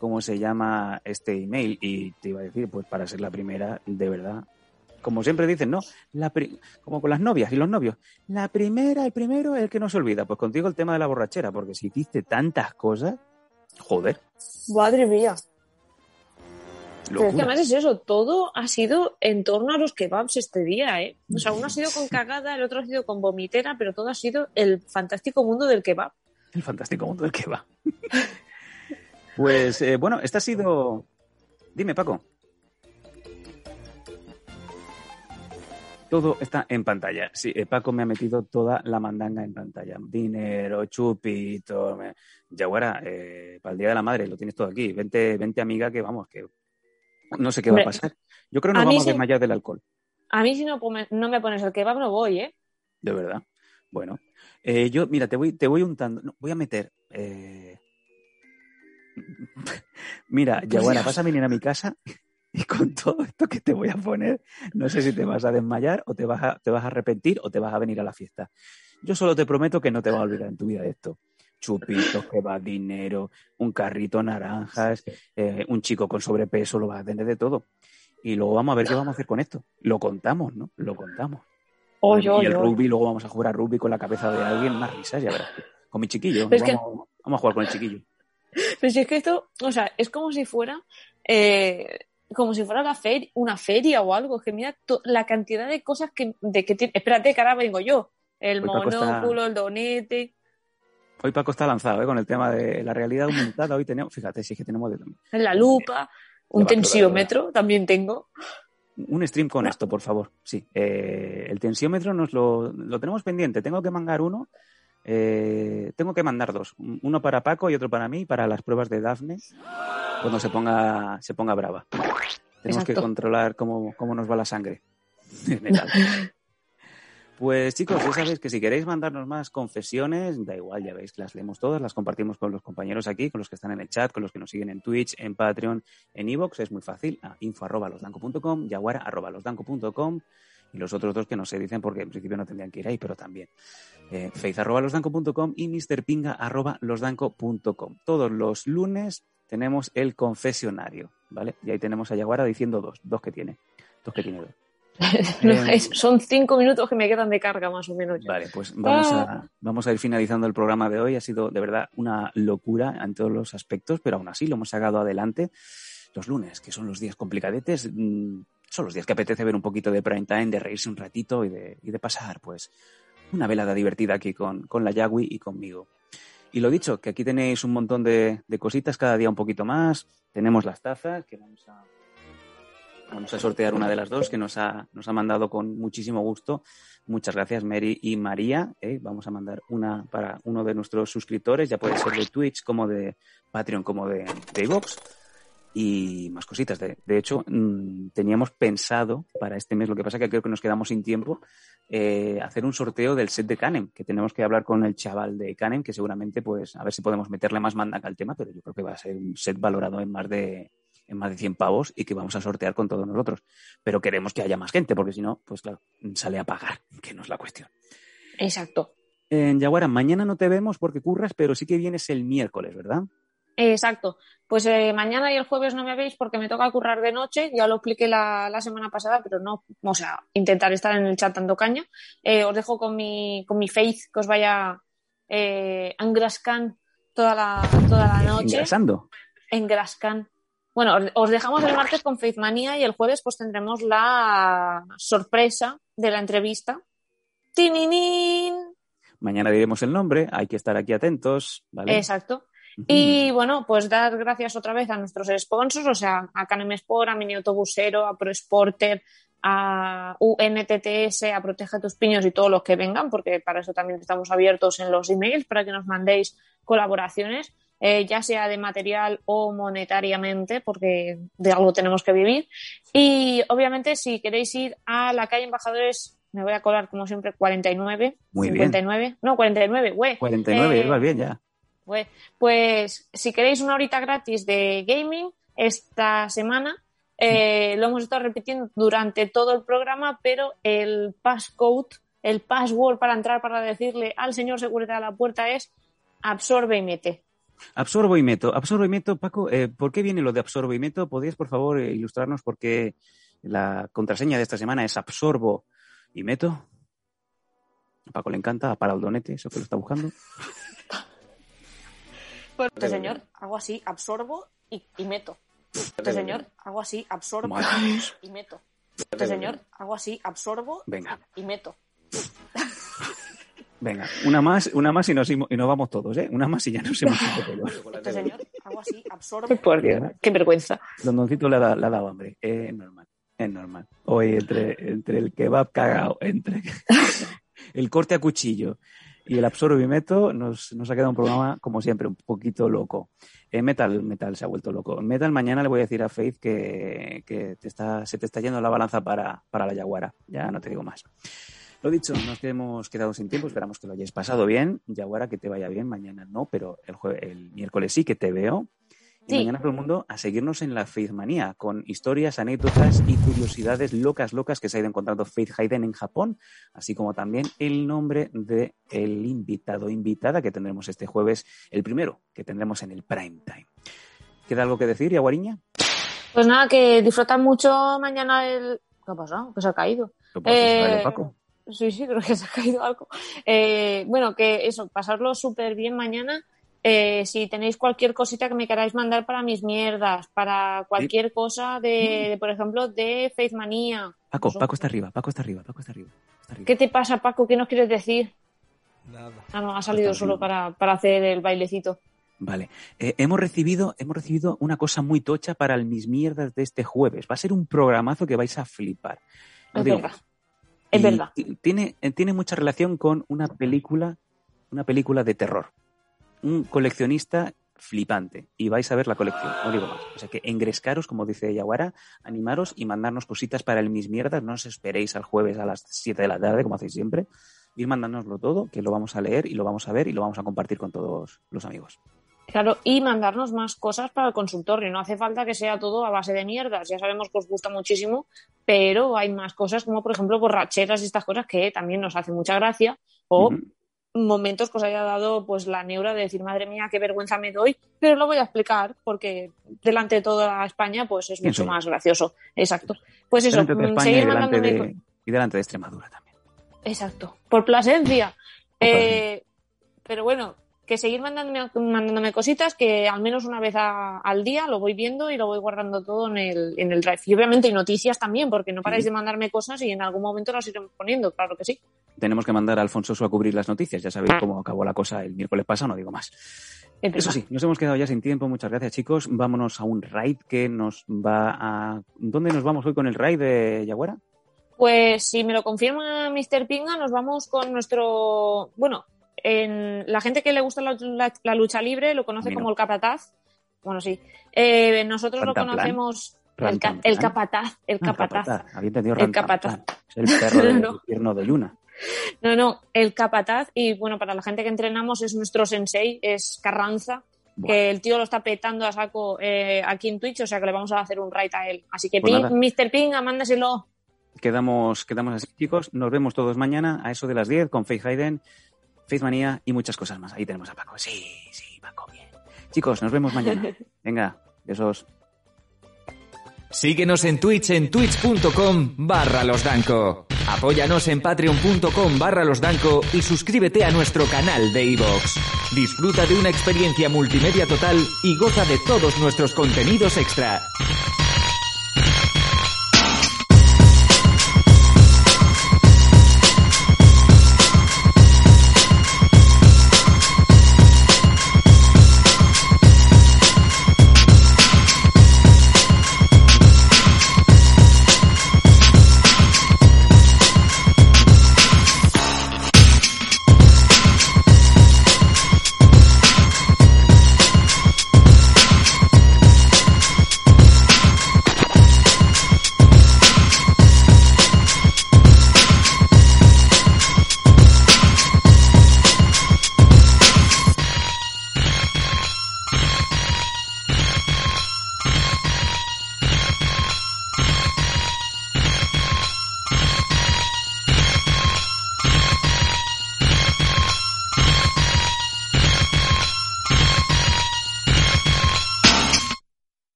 Speaker 2: como se llama este email. Y te iba a decir, pues para ser la primera, de verdad. Como siempre dicen, ¿no? La pri- como con las novias y los novios. La primera, el primero, el que no se olvida. Pues contigo el tema de la borrachera, porque si hiciste tantas cosas, joder,
Speaker 3: Madre mía. Pero es que además es eso, todo ha sido en torno a los kebabs este día, ¿eh? O sea, uno ha sido con cagada, el otro ha sido con vomitera, pero todo ha sido el fantástico mundo del kebab.
Speaker 2: El fantástico mundo del va. pues eh, bueno, esta ha sido. Dime, Paco. Todo está en pantalla. Sí, eh, Paco me ha metido toda la mandanga en pantalla. Dinero, chupito. Me... Yaguara, eh, para el Día de la Madre lo tienes todo aquí. Vente, vente amiga, que vamos, que No sé qué va a pasar. Yo creo que nos vamos a desmayar del alcohol,
Speaker 3: A mí si no, no me pones el kebab no voy, ¿eh?
Speaker 2: de verdad. Bueno, eh, yo, mira, te voy, te voy untando. no, voy a meter. eh, Mira, Yaguara, vas a venir a mi casa y con todo esto que te voy a poner, no sé si te vas a desmayar o te vas a, te vas a arrepentir o te vas a venir a la fiesta. Yo solo te prometo que no te vas a olvidar en tu vida de esto. Chupitos, que va dinero, un carrito, naranjas, eh, un chico con sobrepeso, lo vas a tener de todo. Y luego vamos a ver qué vamos a hacer con esto. Lo contamos, ¿no? Lo contamos.
Speaker 3: Oye,
Speaker 2: y
Speaker 3: oye,
Speaker 2: el
Speaker 3: oye.
Speaker 2: rugby, luego vamos a jugar a rugby con la cabeza de alguien, más risas, ya verás. Con mi chiquillo.
Speaker 3: Que-
Speaker 2: vamos a jugar con el chiquillo.
Speaker 3: Pero si es que esto, o sea, es como si fuera, eh, como si fuera la fer- una feria o algo. Es que mira la cantidad de cosas que, de que tiene. Espérate, que ahora vengo yo. El
Speaker 2: Hoy Paco está-
Speaker 3: monóculo, el donete,
Speaker 2: Hoy Paco está lanzado ¿eh? con el tema de la realidad aumentada. Hoy tenemos, fíjate, si es que tenemos de-
Speaker 3: la lupa, un tensiómetro, también tengo.
Speaker 2: un stream con esto, por favor. Sí, eh, el tensiómetro nos lo, lo tenemos pendiente. Tengo que mandar uno. Eh, tengo que mandar dos. Un- Uno para Paco y otro para mí, para las pruebas de Dafne, cuando se ponga, se ponga brava. Tenemos que controlar cómo, cómo nos va la sangre. Pues chicos, ya sabéis que si queréis mandarnos más confesiones, da igual, ya veis que las leemos todas, las compartimos con los compañeros aquí, con los que están en el chat, con los que nos siguen en Twitch, en Patreon, en Evox, es muy fácil, a info arroba losdanco.com, yaguara arroba losdanco.com y los otros dos que no se dicen porque en principio no tendrían que ir ahí, pero también. Eh, Faith arroba losdanco.com y mrpinga arroba losdanco.com. Todos los lunes tenemos el confesionario, ¿vale? Y ahí tenemos a Yaguara diciendo dos, dos que tiene, dos que tiene dos.
Speaker 3: No,
Speaker 2: Eh,
Speaker 3: es- son cinco minutos que me quedan de carga, más o menos. ya.
Speaker 2: Vale, pues vamos
Speaker 3: Ah.
Speaker 2: a, vamos a ir finalizando el programa de hoy. Ha sido de verdad una locura en todos los aspectos, pero aún así lo hemos sacado adelante. Los lunes, que son los días complicadetes, mm, son los días que apetece ver un poquito de prime time, de reírse un ratito y de, y de pasar, pues, una velada divertida aquí con, con la Yagui y conmigo. Y lo dicho, que aquí tenéis un montón de, cositas, cada día un poquito más. Tenemos las tazas, que vamos a, vamos a sortear una de las dos, que nos ha, nos ha mandado con muchísimo gusto. Muchas gracias, Mary y María. ¿eh? Vamos a mandar una para uno de nuestros suscriptores, ya puede ser de Twitch, como de Patreon, como de, de iVoox. Y más cositas. De, de hecho, mm, teníamos pensado para este mes, lo que pasa que creo que nos quedamos sin tiempo, eh, hacer un sorteo del set de Canem, que tenemos que hablar con el chaval de Canem, que seguramente, pues, a ver si podemos meterle más mandaca al tema, pero yo creo que va a ser un set valorado en más de en más de 100 pavos y que vamos a sortear con todos nosotros. Pero queremos que haya más gente, porque si no, pues claro, sale a pagar, que no es la cuestión.
Speaker 3: Exacto.
Speaker 2: En Yaguara, mañana no te vemos porque curras, pero sí que vienes el miércoles, ¿verdad?
Speaker 3: Exacto. Pues eh, mañana y el jueves no me veis porque me toca currar de noche. Ya lo expliqué la, la semana pasada, pero no, o sea, intentar estar en el chat dando caña. Eh, os dejo con mi, con mi faith que os vaya eh, engrascan toda la, toda la noche.
Speaker 2: Engrasando.
Speaker 3: Engrascan. Bueno, os, os dejamos el martes con Faith Manía y el jueves pues tendremos la sorpresa de la entrevista. ¡Tininin!
Speaker 2: Mañana diremos el nombre, hay que estar aquí atentos, ¿vale?
Speaker 3: Exacto. Y bueno, pues dar gracias otra vez a nuestros sponsors, o sea, a Canem Sport, a Mini Autobusero, a ProSporter, a UNTTS, a Protege tus Piños y todos los que vengan, porque para eso también estamos abiertos en los emails para que nos mandéis colaboraciones, eh, ya sea de material o monetariamente, porque de algo tenemos que vivir. Y obviamente, si queréis ir a la calle Embajadores, me voy a colar como siempre 49,
Speaker 2: Muy bien.
Speaker 3: 59, no 49, güey.
Speaker 2: 49,
Speaker 3: Eh,
Speaker 2: bien ya.
Speaker 3: Pues, pues si queréis una horita gratis de gaming esta semana, eh, lo hemos estado repitiendo durante todo el programa, pero el passcode, el password para entrar para decirle al señor seguridad a la puerta es absorbe y mete.
Speaker 2: Absorbo y meto. Absorbo y meto, Paco, eh, ¿por qué viene lo de absorbo y meto? ¿Podrías, por favor, eh, ilustrarnos por qué la contraseña de esta semana es absorbo y meto? A Paco le encanta, para el donete, eso que lo está buscando.
Speaker 3: Este señor, hago así, absorbo y, y meto. Este señor, hago así, absorbo y meto. Este señor, hago así, absorbo
Speaker 2: Venga,
Speaker 3: y meto.
Speaker 2: venga, una más, una más y nos, y nos vamos todos, ¿eh? Una más y ya nos hemos todos.
Speaker 3: Este señor, hago así, absorbo.
Speaker 2: Por Dios,
Speaker 3: qué vergüenza.
Speaker 2: Don Doncito le ha, dado- le ha dado hambre, Eh, es normal, es normal. Hoy entre, entre el kebab cagado, entre el corte a cuchillo Y el Absorbimeto nos, nos ha quedado un programa, como siempre, un poquito loco. Eh, Metal, Metal se ha vuelto loco. Metal, mañana le voy a decir a Faith que, que te está, se te está yendo la balanza para, para la Yaguara. Ya no te digo más. Lo dicho, nos hemos quedado sin tiempo, esperamos que lo hayáis pasado bien. Yaguara, que te vaya bien, mañana no, pero el, jue- el miércoles sí que te veo. Y
Speaker 3: Sí.
Speaker 2: mañana todo el mundo a seguirnos en la Faith Manía, con historias, anécdotas y curiosidades locas, locas que se ha ido encontrando Faith Hayden en Japón, así como también el nombre del el invitado, invitada que tendremos este jueves, el primero que tendremos en el prime time. ¿Queda algo que decir, Yaguariña?
Speaker 3: Pues nada, que disfrutan mucho mañana el... ¿Qué ha pasado? Que se ha caído. Eh,
Speaker 2: Paco.
Speaker 3: Sí, sí, creo que se ha caído algo. Eh, bueno, que eso, pasarlo súper bien mañana. Eh, si tenéis cualquier cosita que me queráis mandar para mis mierdas, para cualquier cosa de, de, por ejemplo, de Faith Manía.
Speaker 2: Paco,
Speaker 3: Eso.
Speaker 2: Paco está arriba, Paco está arriba, Paco está arriba. está arriba.
Speaker 3: ¿Qué te pasa, Paco? ¿Qué nos quieres decir?
Speaker 7: Nada.
Speaker 3: Ah, no, ha salido solo para, para hacer el bailecito.
Speaker 2: Vale. Eh, hemos, recibido, hemos recibido una cosa muy tocha para el Mis Mierdas de este jueves. Va a ser un programazo que vais a flipar.
Speaker 3: Es
Speaker 2: digo
Speaker 3: verdad. Es verdad.
Speaker 2: ti- Tiene, eh, tiene mucha relación con una película, una película de terror. Un coleccionista flipante. Y vais a ver la colección, no digo más. O sea que engrescaros, como dice Yaguara, animaros y mandarnos cositas para el Mis Mierdas. No os esperéis al jueves a las 7 de la tarde, como hacéis siempre. Ir mandándonoslo todo, que lo vamos a leer y lo vamos a ver y lo vamos a compartir con todos los amigos.
Speaker 3: Claro, y mandarnos más cosas para el consultorio. No hace falta que sea todo a base de mierdas. Ya sabemos que os gusta muchísimo, pero hay más cosas como, por ejemplo, borracheras y estas cosas que también nos hace mucha gracia. O. momentos que os haya dado pues la neura de decir, madre mía, qué vergüenza me doy, pero lo voy a explicar porque delante de toda España pues es
Speaker 2: ¿Quién
Speaker 3: mucho
Speaker 2: soy
Speaker 3: más gracioso. Exacto. Pues eso,
Speaker 2: de
Speaker 3: mm, seguir
Speaker 2: y delante
Speaker 3: mandándome...
Speaker 2: de, y delante de Extremadura también.
Speaker 3: Exacto, por Plasencia. Eh, pero bueno, que seguir mandándome, mandándome cositas que al menos una vez a- al día lo voy viendo y lo voy guardando todo en el, en el drive. Y obviamente y noticias también, porque no paráis de mandarme cosas y en algún momento las iremos poniendo, claro que sí.
Speaker 2: Tenemos que mandar a Alfonso Su a cubrir las noticias. Ya sabéis cómo acabó la cosa el miércoles pasado, no digo más.
Speaker 3: Es
Speaker 2: Eso sí, nos hemos quedado ya sin tiempo. Muchas gracias, chicos. Vámonos a un raid que nos va a. ¿Dónde nos vamos hoy con el raid de Yaguara?
Speaker 3: Pues si me lo confirma Mr. Pinga, nos vamos con nuestro. Bueno, en la gente que le gusta la, la- la lucha libre lo conoce
Speaker 2: no.
Speaker 3: como el capataz. Bueno, sí. Eh, nosotros lo conocemos. El, ca-
Speaker 2: Rantanplan.
Speaker 3: el capataz. El
Speaker 2: Ah,
Speaker 3: capataz.
Speaker 2: Había entendido
Speaker 3: El capataz.
Speaker 2: El perro del
Speaker 3: No.
Speaker 2: infierno de Yuna.
Speaker 3: No, no, el capataz. Y bueno, para la gente que entrenamos es nuestro sensei, es Carranza. Que el tío lo está petando a saco eh, aquí en Twitch, o sea que le vamos a hacer un raid a él. Así que,
Speaker 2: Pues
Speaker 3: Pin-
Speaker 2: nada.
Speaker 3: Mr. Pinga, mándaselo.
Speaker 2: Quedamos, quedamos así, chicos. Nos vemos todos mañana a eso de las 10 con Faith Hayden, Faith Manía y muchas cosas más. Ahí tenemos a Paco. Sí, sí, Paco, bien. Chicos, nos vemos mañana. Venga, besos.
Speaker 1: Síguenos en Twitch en twitch.com barra losdanco. Apóyanos en patreon.com barra losdanco y suscríbete a nuestro canal de iVoox. Disfruta de una experiencia multimedia total y goza de todos nuestros contenidos extra.